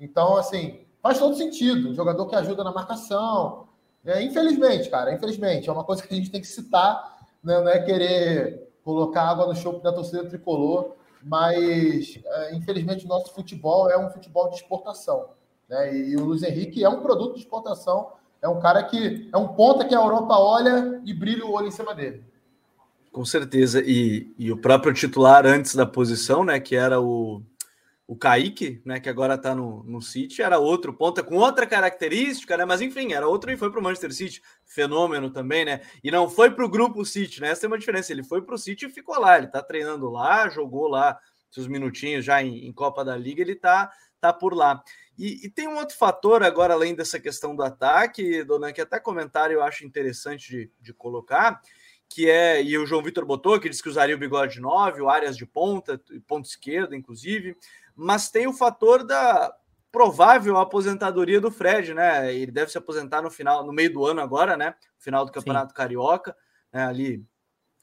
Então, assim, faz todo sentido. jogador que ajuda na marcação. É, infelizmente, cara, infelizmente, é uma coisa que a gente tem que citar, né? não é querer colocar água no chope da torcida tricolor, mas é, infelizmente o nosso futebol é um futebol de exportação. Né? E, o Luiz Henrique é um produto de exportação, é um cara que é um ponta que a Europa olha e brilha o olho em cima dele. Com certeza. E, e o próprio titular antes da posição, né? Que era o, o Kaique, né? Que agora tá no, no City, era outro ponta com outra característica, né? Mas enfim, era outro e foi para o Manchester City. Fenômeno também, né? E não foi para o grupo City, né? Essa é uma diferença. Ele foi para o City e ficou lá. Ele tá treinando lá, jogou lá seus minutinhos já em, em Copa da Liga, ele tá, tá por lá. E, e, tem um outro fator agora, além dessa questão do ataque, Dona, que até comentário eu acho interessante de, de colocar, que é, e o João Vitor botou, que diz que usaria o bigode 9, o áreas de ponta, ponta esquerda, inclusive, mas tem o fator da provável aposentadoria do Fred, né? Ele deve se aposentar no final, no meio do ano agora, né? Final do Campeonato Sim. Carioca, né? ali,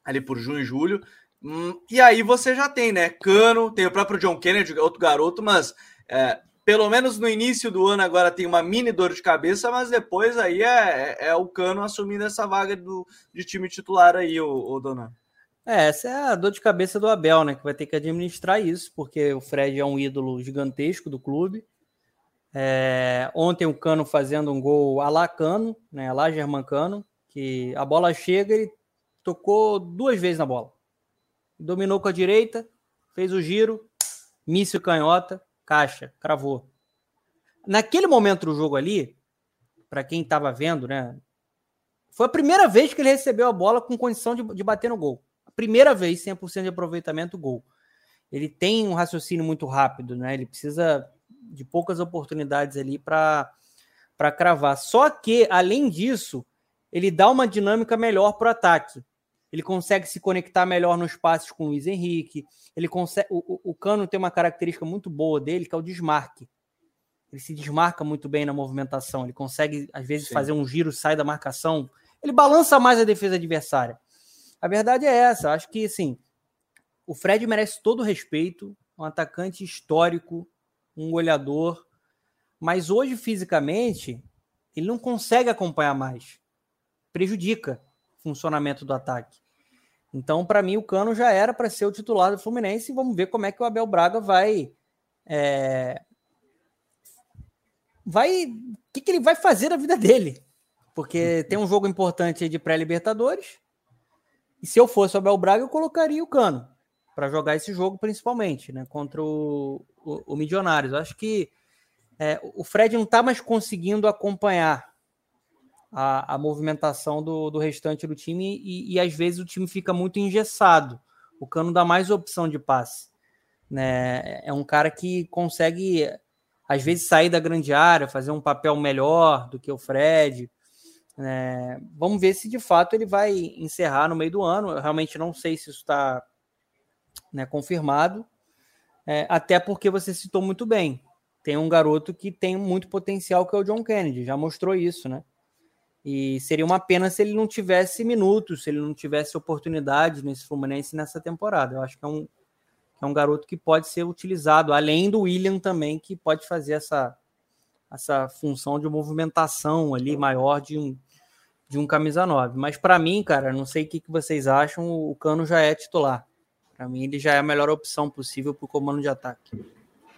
ali por junho e julho. Hum, e aí você já tem, né? Cano, tem o próprio John Kennedy, outro garoto, mas é, pelo menos no início do ano agora tem uma mini dor de cabeça, mas depois aí é, é, é o Cano assumindo essa vaga do, de time titular aí, o, o Dona. É, essa é a dor de cabeça do Abel, né? Que vai ter que administrar isso, porque o Fred é um ídolo gigantesco do clube. É, ontem o Cano fazendo um gol a lá Cano, né? A lá Germancano, que a bola chega e tocou duas vezes na bola. Dominou com a direita, fez o giro, míssil canhota, caixa, cravou. Naquele momento do jogo ali, para quem estava vendo, né? Foi a primeira vez que ele recebeu a bola com condição de, de bater no gol. Primeira vez, 100% de aproveitamento, gol. Ele tem um raciocínio muito rápido, né? Ele precisa de poucas oportunidades ali para cravar. Só que, além disso, ele dá uma dinâmica melhor para o ataque ele consegue se conectar melhor nos passes com o Luiz Henrique. Ele consegue, o, o, Cano tem uma característica muito boa dele, que é o desmarque. Ele se desmarca muito bem na movimentação. Ele consegue, às vezes, Sim. fazer um giro, sai da marcação. Ele balança mais a defesa adversária. A verdade é essa. Acho que, assim, o Fred merece todo o respeito. Um atacante histórico, um goleador. Mas hoje, fisicamente, ele não consegue acompanhar mais. Prejudica o funcionamento do ataque. Então, para mim, o Cano já era para ser o titular do Fluminense. Vamos ver como é que o Abel Braga vai. É... Vai. O que, que ele vai fazer na vida dele? Porque tem um jogo importante de pré-Libertadores. E se eu fosse o Abel Braga, eu colocaria o Cano. para jogar esse jogo, principalmente, né? Contra o, o, o Milionários. Acho que é, o Fred não está mais conseguindo acompanhar a, a movimentação do, do restante do time e, e, às vezes o time fica muito engessado. O Cano dá mais opção de passe. Né? É um cara que consegue, às vezes, sair da grande área, fazer um papel melhor do que o Fred. Né? Vamos ver se de fato ele vai encerrar no meio do ano. Eu realmente não sei se isso está né, confirmado. É, até porque você citou muito bem. Tem um garoto que tem muito potencial, que é o John Kennedy, já mostrou isso, né? E seria uma pena se ele não tivesse minutos, se ele não tivesse oportunidade nesse Fluminense nessa temporada. Eu acho que é um, é um garoto que pode ser utilizado, além do William também, que pode fazer essa, essa função de movimentação ali maior de um, de um camisa 9. Mas para mim, cara, não sei o que, que vocês acham, o Cano já é titular. Para mim, ele já é a melhor opção possível para o comando de ataque.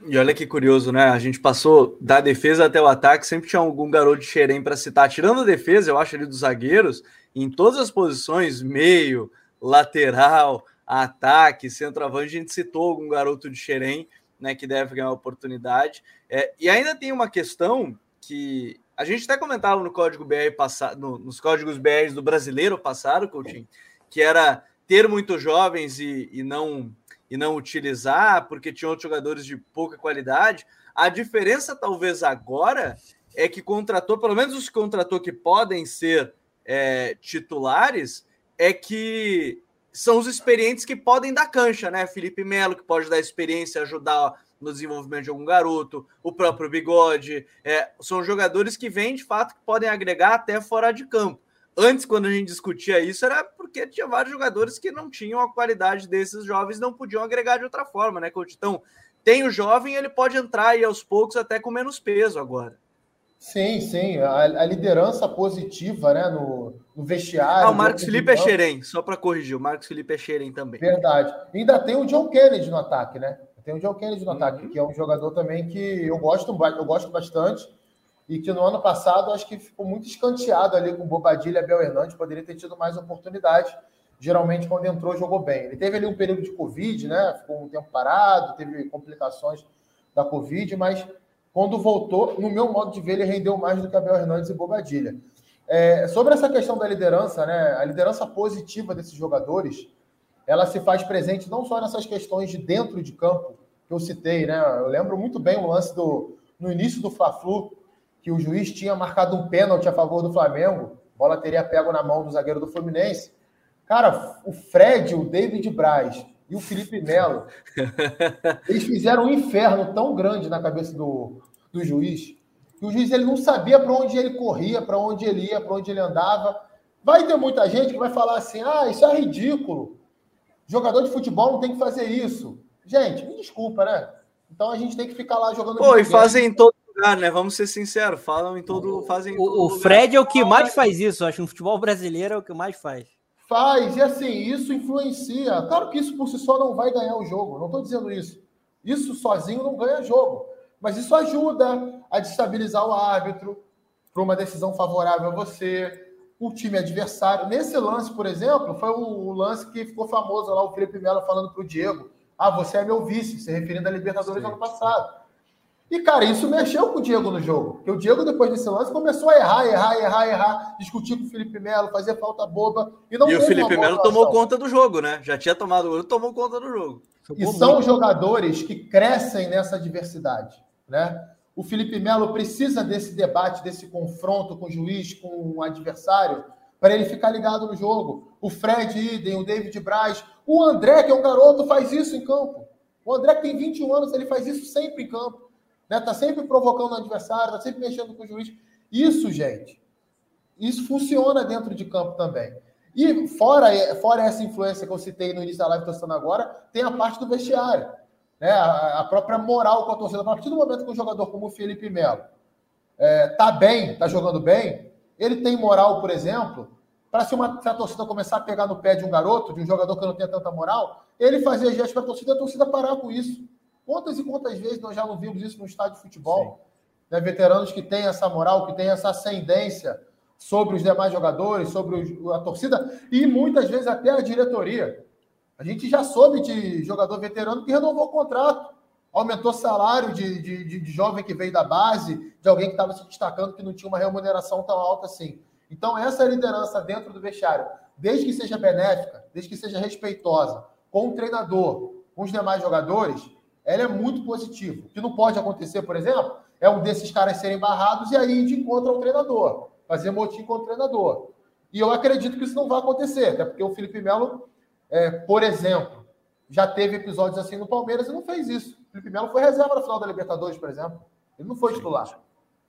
E olha que curioso, né? A gente passou da defesa até o ataque, sempre tinha algum garoto de xerém para citar. Tirando a defesa, eu acho ali dos zagueiros, em todas as posições, meio, lateral, ataque, centroavante, a gente citou algum garoto de xerém, né, que deve ganhar oportunidade. É, e ainda tem uma questão que a gente até comentava no código BR passado, no, nos códigos BR do brasileiro passado, Coutinho, que era ter muitos jovens e, e não e não utilizar, porque tinha outros jogadores de pouca qualidade. A diferença, talvez, agora é que contratou, pelo menos os que contratou que podem ser é, titulares, é que são os experientes que podem dar cancha, né? Felipe Melo, que pode dar experiência, ajudar no desenvolvimento de algum garoto, o próprio Bigode. É, são jogadores que vêm de fato que podem agregar até fora de campo. Antes, quando a gente discutia isso, era porque tinha vários jogadores que não tinham a qualidade desses jovens, não podiam agregar de outra forma, né, Coach? Então, tem o jovem, ele pode entrar aí aos poucos, até com menos peso agora. Sim, sim. A, a liderança positiva, né, no, no vestiário. Ah, o Marcos Felipe é Xerém, só para corrigir, o Marcos Felipe é Xerém também. Verdade. ainda tem o John Kennedy no ataque, né? Tem o John Kennedy no uhum. ataque, que é um jogador também que eu gosto, eu gosto bastante e que no ano passado acho que ficou muito escanteado ali com Bobadilha e Abel Hernandes, poderia ter tido mais oportunidade. Geralmente, quando entrou, jogou bem. Ele teve ali um período de Covid, né? Ficou um tempo parado, teve complicações da Covid, mas quando voltou, no meu modo de ver, ele rendeu mais do que Abel Hernandes e Bobadilha. É, sobre essa questão da liderança, né? A liderança positiva desses jogadores, ela se faz presente não só nessas questões de dentro de campo que eu citei, né? Eu lembro muito bem o lance do no início do Fla-Flu, que o juiz tinha marcado um pênalti a favor do Flamengo, a bola teria pego na mão do zagueiro do Fluminense. Cara, o Fred, o David Braz e o Felipe Melo, [laughs] eles fizeram um inferno tão grande na cabeça do, do juiz, que o juiz ele não sabia para onde ele corria, para onde ele ia, para onde ele andava. Vai ter muita gente que vai falar assim: ah, isso é ridículo. Jogador de futebol não tem que fazer isso. Gente, me desculpa, né? Então a gente tem que ficar lá jogando. Pô, e fazem todo lugar, né? Vamos ser sinceros, falam em todo. Fazem o, o Fred é o que mais faz isso, acho. No futebol brasileiro é o que mais faz. Faz, e assim, isso influencia. Claro que isso por si só não vai ganhar o jogo, não estou dizendo isso. Isso sozinho não ganha jogo. Mas isso ajuda a destabilizar o árbitro para uma decisão favorável a você, o time adversário. Nesse lance, por exemplo, foi o lance que ficou famoso lá, o Felipe Melo falando para o Diego: Ah, você é meu vice, se referindo à Libertadores Sim. ano passado. E, cara, isso mexeu com o Diego no jogo. Porque o Diego, depois desse lance, começou a errar, errar, errar, errar, discutir com o Felipe Melo, fazer falta boba. E, não e o Felipe Melo tomou conta do jogo, né? Já tinha tomado o tomou conta do jogo. e são muito. jogadores que crescem nessa diversidade, né? O Felipe Melo precisa desse debate, desse confronto com o juiz, com o adversário, para ele ficar ligado no jogo. O Fred Idem, o David Braz, o André, que é um garoto, faz isso em campo. O André, que tem 21 anos, ele faz isso sempre em campo né? Tá sempre provocando o adversário, tá sempre mexendo com o juiz. Isso, gente, isso funciona dentro de campo também. E fora, fora essa influência que eu citei no início da live, estou agora, tem a parte do vestiário. Né? A, própria moral com a torcida. A partir do momento que um jogador como o Felipe Melo é, tá bem, tá jogando bem, ele tem moral, por exemplo, para se, se a torcida começar a pegar no pé de um garoto, de um jogador que não tem tanta moral, ele fazer gestos para a torcida, a torcida parar com isso. Quantas e quantas vezes nós já não vimos isso no estádio de futebol? Né? Veteranos que têm essa moral, que têm essa ascendência sobre os demais jogadores, sobre a torcida e muitas vezes até a diretoria. A gente já soube de jogador veterano que renovou o contrato, aumentou salário de, de, de, de jovem que veio da base, de alguém que estava se destacando que não tinha uma remuneração tão alta assim. Então, essa liderança dentro do vestiário, desde que seja benéfica, desde que seja respeitosa, com o treinador, com os demais jogadores, ela é muito positiva. O que não pode acontecer, por exemplo, é um desses caras serem barrados e aí de encontro ao treinador, fazer motim contra o treinador. E eu acredito que isso não vai acontecer, até porque o Felipe Melo, é, por exemplo, já teve episódios assim no Palmeiras e não fez isso. O Felipe Melo foi reserva na final da Libertadores, por exemplo. Ele não foi titular.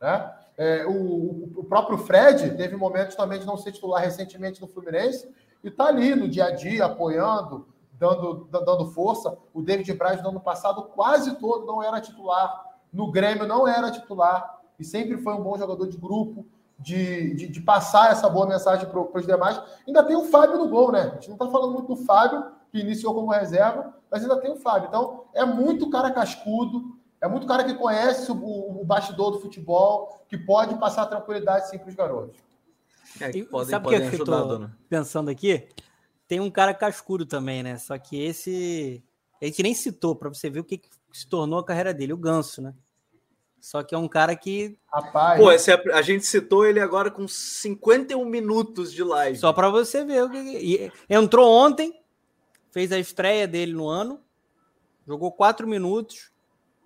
Né? É, o, o, próprio Fred teve momentos também de não ser titular recentemente no Fluminense e está ali no dia a dia, apoiando, dando, dando força. O David Braz no ano passado quase todo não era titular. No Grêmio não era titular e sempre foi um bom jogador de grupo, de, de, de passar essa boa mensagem para os demais. Ainda tem o Fábio no gol, né? A gente não está falando muito do Fábio, que iniciou como reserva, mas ainda tem o Fábio. Então, é muito cara cascudo, é muito cara que conhece o, o bastidor do futebol, que pode passar tranquilidade sim para os garotos. É, que podem, sabe o que, eu estou pensando aqui? Tem um cara cascudo também, né? Só que esse. A gente nem citou, para você ver o que, que se tornou a carreira dele, o Ganso, né? Só que é um cara que. Rapaz. Pô, esse, é a gente citou ele agora com 51 minutos de live. Só para você ver. o que Entrou ontem, fez a estreia dele no ano, jogou quatro minutos.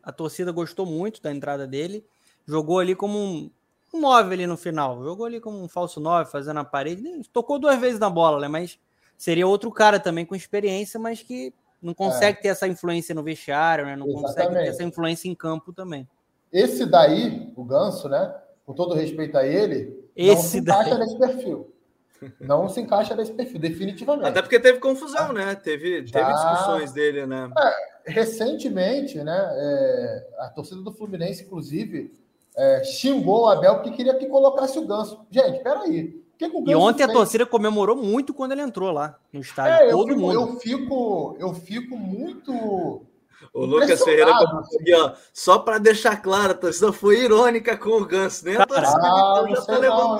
A torcida gostou muito da entrada dele. Jogou ali como um, um nove ali no final. Jogou ali como um falso nove, fazendo a parede. Tocou duas vezes na bola, né? Mas seria outro cara também com experiência, mas que não consegue é. ter essa influência no vestiário, né? Não Exatamente. consegue ter essa influência em campo também. Esse daí, o Ganso, né? Com todo respeito a ele, Esse não se encaixa daí. nesse perfil. Não se encaixa nesse perfil, definitivamente. Até porque teve confusão, né? Teve, Já... teve discussões dele, né? É, recentemente, né? É, a torcida do Fluminense, inclusive, é, xingou o Abel porque queria que colocasse o Ganso. Gente, peraí. Que que e ontem fez? a torcida comemorou muito quando ele entrou lá no estádio. É, todo eu fico, mundo. Eu fico, eu fico muito o Lucas Ferreira aqui, ó, só para deixar claro, a torcida foi irônica com o Ganso, né? Cara, ah, não, tá não,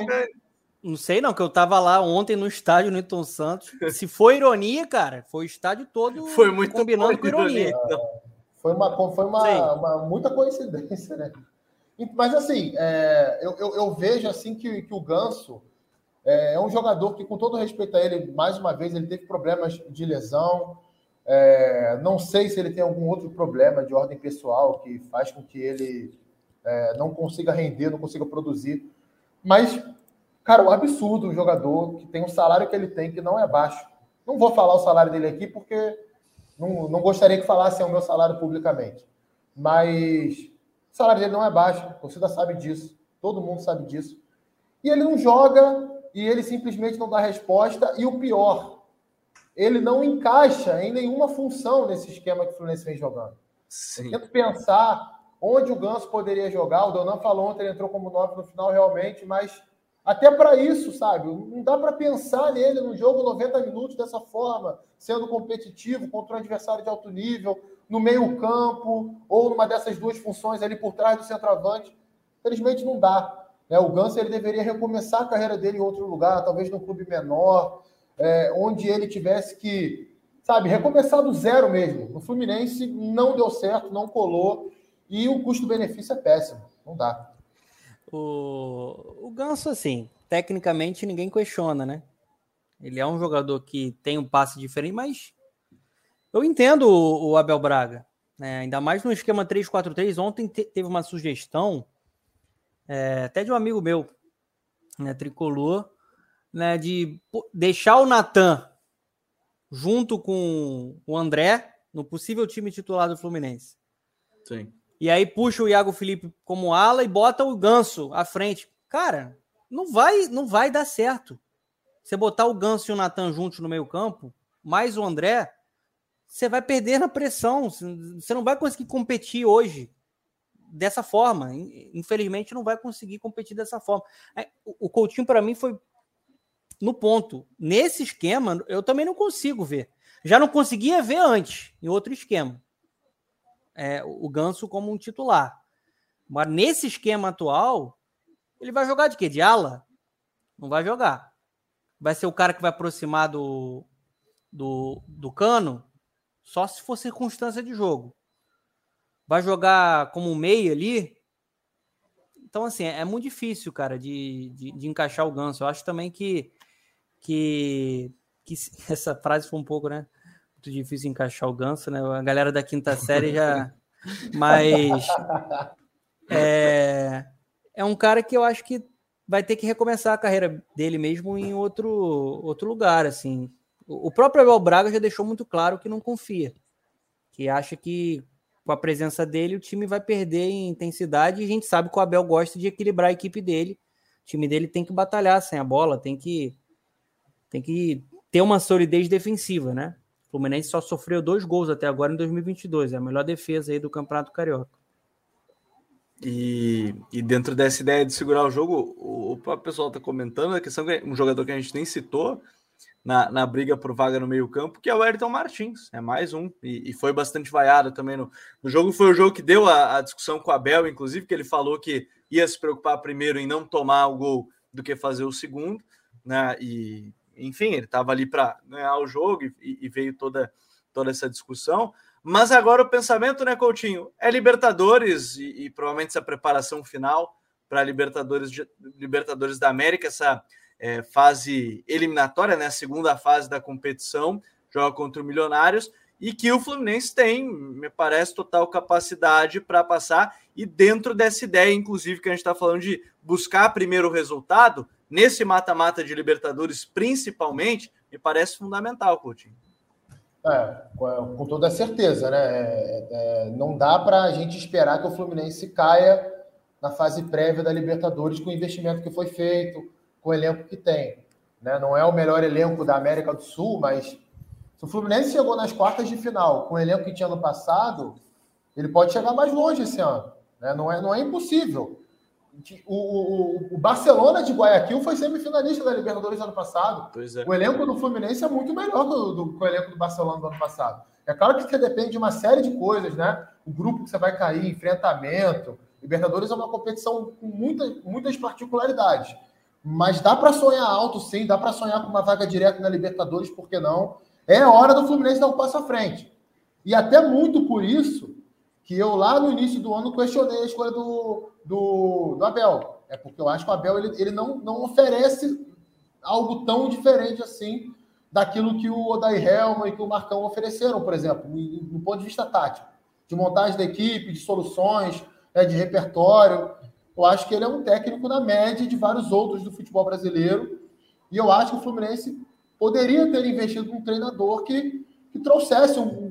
não sei não, que eu tava lá ontem no estádio Newton Santos. Se foi ironia, cara, foi o estádio todo [laughs] foi muito combinando com ironia. ironia. Foi uma, foi uma, uma, muita coincidência, né? Mas assim, é, eu, eu, eu, vejo assim que, que o Ganso é, é um jogador que, com todo respeito a ele, mais uma vez, ele teve problemas de lesão. É, não sei se ele tem algum outro problema de ordem pessoal que faz com que ele é, não consiga render, não consiga produzir. Mas, cara, o absurdo um jogador que tem um salário que ele tem que não é baixo. Não vou falar o salário dele aqui porque não, não gostaria que falassem o meu salário publicamente. Mas o salário dele não é baixo, a torcida sabe disso, todo mundo sabe disso. E ele não joga e ele simplesmente não dá resposta. E o pior, ele não encaixa em nenhuma função nesse esquema que o Fluminense vem jogando. Sim. tento pensar onde o Ganso poderia jogar. O Donan falou ontem, ele entrou como nove no final, realmente, mas até para isso, sabe? Não dá para pensar nele no jogo 90 minutos dessa forma, sendo competitivo contra um adversário de alto nível, no meio-campo, ou numa dessas duas funções ali por trás do centroavante. Infelizmente não dá. Né? O Ganso ele deveria recomeçar a carreira dele em outro lugar, talvez num clube menor, é, onde ele tivesse que, sabe, recomeçar do zero mesmo. No Fluminense não deu certo, não colou, e o custo-benefício é péssimo, não dá. O, o Ganso, assim, tecnicamente ninguém questiona, né? Ele é um jogador que tem um passe diferente, mas eu entendo o, o Abel Braga, né? ainda mais no esquema 3-4-3. Ontem te, teve uma sugestão, é, até de um amigo meu, né, tricolor, né, de deixar o Natan junto com o André no possível time titular do Fluminense. Sim. E aí puxa o Iago Felipe como ala e bota o Ganso à frente. Cara, não vai, não vai dar certo. Você botar o Ganso e o Natan juntos no meio-campo, mais o André, você vai perder na pressão. Você não vai conseguir competir hoje dessa forma. Infelizmente, não vai conseguir competir dessa forma. É, o Coutinho, para mim, foi no ponto. Nesse esquema, eu também não consigo ver. Já não conseguia ver antes, em outro esquema. É, o Ganso como um titular. Mas nesse esquema atual, ele vai jogar de quê? De ala? Não vai jogar. Vai ser o cara que vai aproximar do, do, do Cano só se for circunstância de jogo. Vai jogar como um meio ali. Então, assim, é, muito difícil, cara, de, de, de, encaixar o Ganso. Eu acho também que, que, que [laughs] essa frase foi um pouco, né? Muito difícil encaixar o Ganso, né? A galera da quinta série já. [laughs] Mas. É, é um cara que eu acho que vai ter que recomeçar a carreira dele mesmo em outro, outro lugar, assim. O próprio Abel Braga já deixou muito claro que não confia, que acha que com a presença dele o time vai perder em intensidade e a gente sabe que o Abel gosta de equilibrar a equipe dele. O time dele tem que batalhar sem a bola, tem que tem que ter uma solidez defensiva, né? O Fluminense só sofreu dois gols até agora em 2022, é a melhor defesa aí do Campeonato Carioca. E, e dentro dessa ideia de segurar o jogo, o, o pessoal está comentando a questão que um jogador que a gente nem citou, na, na briga por vaga no meio-campo, que é o Ayrton Martins. É mais um. E, e foi bastante vaiado também no, no, jogo. Foi o jogo que deu a, a, discussão com o Abel, inclusive, que ele falou que ia se preocupar primeiro em não tomar o gol do que fazer o segundo. Né? E, enfim, ele estava ali para ganhar o jogo e, e, veio toda, toda essa discussão. Mas agora o pensamento, né, Coutinho? É Libertadores e, e provavelmente essa preparação final para Libertadores, Libertadores da América, essa é, fase eliminatória, né, segunda fase da competição, joga contra o Milionários, e que o Fluminense tem, me parece, total capacidade para passar, e dentro dessa ideia, inclusive, que a gente está falando de buscar primeiro o resultado, nesse mata-mata de Libertadores, principalmente, me parece fundamental, Coutinho. É, com toda certeza, né? É, é, não dá para a gente esperar que o Fluminense caia na fase prévia da Libertadores com o investimento que foi feito, com o elenco que tem. Né? Não é o melhor elenco da América do Sul, mas se o Fluminense chegou nas quartas de final com o elenco que tinha no passado, ele pode chegar mais longe esse ano. Né? Não, é, não é impossível. O, o, o, Barcelona de Guayaquil foi semifinalista da Libertadores ano passado. É. O elenco do Fluminense é muito melhor do, do, do, o elenco do Barcelona do ano passado. É claro que você depende de uma série de coisas, né? O grupo que você vai cair, enfrentamento. Libertadores é uma competição com muita, muitas particularidades. Mas dá para sonhar alto, sim, dá para sonhar com uma vaga direta na Libertadores, por que não? É hora do Fluminense dar um passo à frente. E até muito por isso que eu lá no início do ano questionei a escolha do, do, do Abel. É porque eu acho que o Abel ele, ele não, não oferece algo tão diferente assim daquilo que o Odair Helma e que o Marcão ofereceram, por exemplo, no ponto de vista tático, de montagem da equipe, de soluções, né, de repertório. Eu acho que ele é um técnico na média de vários outros do futebol brasileiro. E eu acho que o Fluminense poderia ter investido num treinador que, que trouxesse um,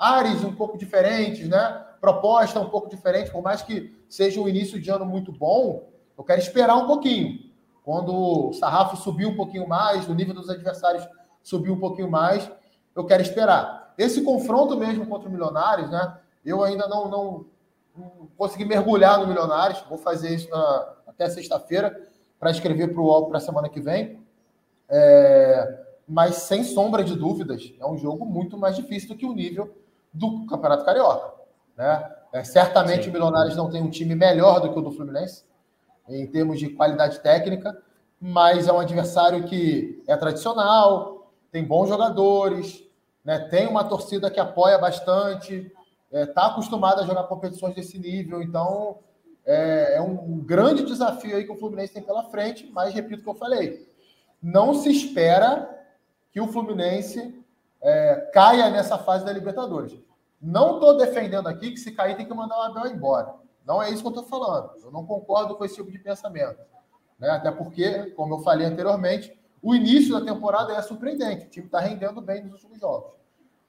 ares um pouco diferentes, né? proposta um pouco diferente, por mais que seja um início de ano muito bom, eu quero esperar um pouquinho. Quando o sarrafo subiu um pouquinho mais, o nível dos adversários subiu um pouquinho mais, eu quero esperar. Esse confronto mesmo contra o Milionários, né? Eu ainda não, não, consegui mergulhar no Milionários. Vou fazer isso na, até sexta-feira para escrever para o UOL para a semana que vem. É, mas sem sombra de dúvidas, é um jogo muito mais difícil do que o nível do Campeonato Carioca. Né? É, certamente Sim. o Milionários não tem um time melhor do que o do Fluminense, em termos de qualidade técnica, mas é um adversário que é tradicional, tem bons jogadores, né? tem uma torcida que apoia bastante, está é, tá acostumado a jogar competições desse nível, então é, é, um grande desafio aí que o Fluminense tem pela frente, mas repito o que eu falei, não se espera que o Fluminense é, caia nessa fase da Libertadores. Não estou defendendo aqui que se cair tem que mandar o Abel embora. Não é isso que eu estou falando. Eu não concordo com esse tipo de pensamento. Né? Até porque, como eu falei anteriormente, o início da temporada é surpreendente. O time está rendendo bem nos últimos jogos.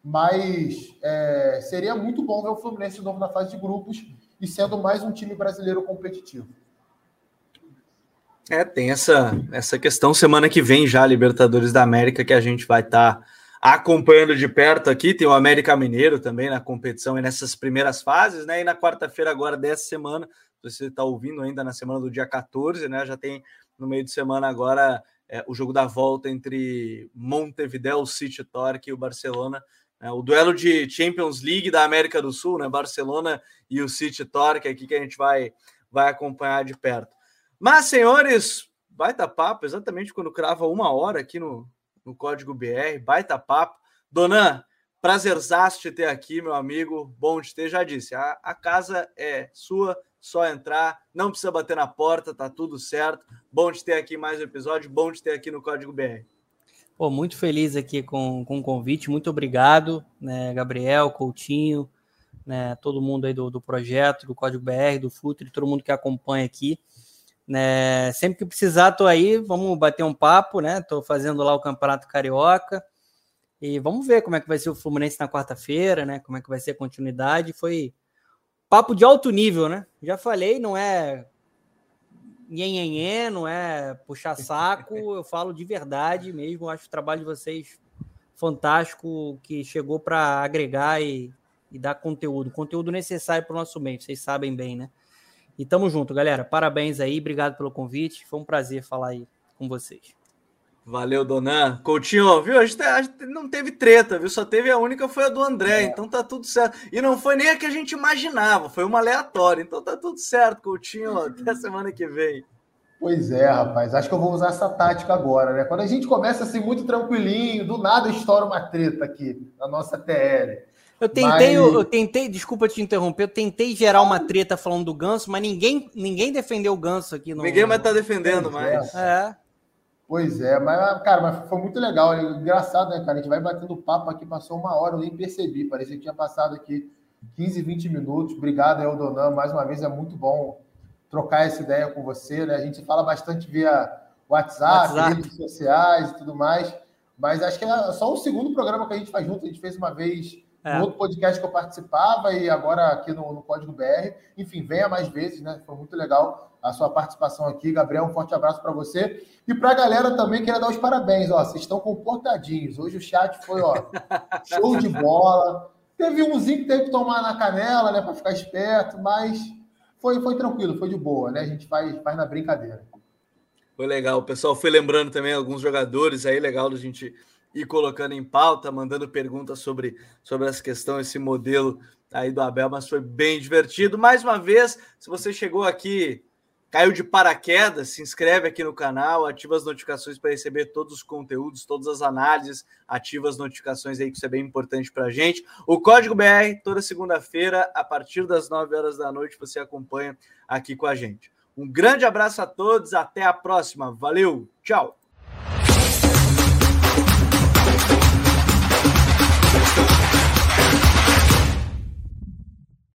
Mas é, seria muito bom ver o Fluminense de novo na fase de grupos e sendo mais um time brasileiro competitivo. É, tem essa, essa questão semana que vem já, Libertadores da América, que a gente vai estar tá acompanhando de perto aqui. Tem o América Mineiro também na competição e nessas primeiras fases, né? E na quarta-feira, agora dessa semana, você está ouvindo ainda na semana do dia 14, né? Já tem no meio de semana agora é, o jogo da volta entre Montevideo, City Torque e o Barcelona é, o duelo de Champions League da América do Sul, né? Barcelona e o City Torque aqui que a gente vai, vai acompanhar de perto. Mas, senhores, vai papo, exatamente quando crava uma hora aqui no, no Código BR, baita papo. Donan, prazerzaço te ter aqui, meu amigo. Bom te ter, já disse. A, a casa é sua, só entrar, não precisa bater na porta, tá tudo certo. Bom te ter aqui mais um episódio, bom te ter aqui no Código BR. Pô, muito feliz aqui com, com o convite, muito obrigado, né, Gabriel, Coutinho, né, todo mundo aí do, do projeto, do Código BR, do Futre, todo mundo que acompanha aqui. Né, sempre que precisar, tô aí, vamos bater um papo, né? Tô fazendo lá o Campeonato Carioca e vamos ver como é que vai ser o Fluminense na quarta-feira, né? Como é que vai ser a continuidade. Foi papo de alto nível, né? Já falei, não é nhenhenhê, não é puxar saco, [laughs] eu falo de verdade mesmo, acho o trabalho de vocês fantástico, que chegou para agregar e, e, dar conteúdo, conteúdo necessário para o nosso meio, vocês sabem bem, né? E tamo junto, galera. Parabéns aí, obrigado pelo convite, foi um prazer falar aí com vocês. Valeu, Donan. Coutinho, viu? A gente, a gente, não teve treta, viu? Só teve a única, foi a do André, é. então tá tudo certo. E não foi nem a que a gente imaginava, foi uma aleatória. Então tá tudo certo, Coutinho. Até semana que vem. Pois é, rapaz. Acho que eu vou usar essa tática agora, né? Quando a gente começa assim muito tranquilinho, do nada estoura uma treta aqui na nossa TL. Eu tentei, mas... eu, eu, tentei, desculpa te interromper, eu tentei gerar uma treta falando do Ganso, mas ninguém, ninguém defendeu o Ganso aqui. No... Ninguém vai estar tá defendendo mais. É. Pois é, mas, cara, mas foi muito legal. É engraçado, né, cara? A gente vai batendo papo aqui, passou uma hora, eu nem percebi. Parecia que tinha passado aqui 15, 20 minutos. Obrigado, Eldonan. Mais uma vez, é muito bom trocar essa ideia com você, né? A gente fala bastante via WhatsApp, WhatsApp. redes sociais e tudo mais. Mas acho que é só o segundo programa que a gente faz junto. A gente fez uma vez é. no outro podcast que eu participava e agora aqui no, no Código BR. Enfim, venha mais vezes, né? Foi muito legal a sua participação aqui. Gabriel, um forte abraço para você. E para a galera também, queria dar os parabéns. Ó, vocês estão comportadinhos. Hoje o chat foi ó, [laughs] show de bola. Teve umzinho que teve que tomar na canela, né, para ficar esperto, mas foi, foi tranquilo, foi de boa, né? A gente faz, faz na brincadeira. Foi legal. O pessoal foi lembrando também alguns jogadores aí, legal da gente ir colocando em pauta, mandando perguntas sobre, sobre essa questão, esse modelo aí do Abel, mas foi bem divertido. Mais uma vez, se você chegou aqui Caiu de paraquedas, se inscreve aqui no canal, ativa as notificações para receber todos os conteúdos, todas as análises, ativa as notificações aí, que isso é bem importante para a gente. O Código BR, toda segunda-feira, a partir das 9 horas da noite, você acompanha aqui com a gente. Um grande abraço a todos, até a próxima. Valeu, tchau!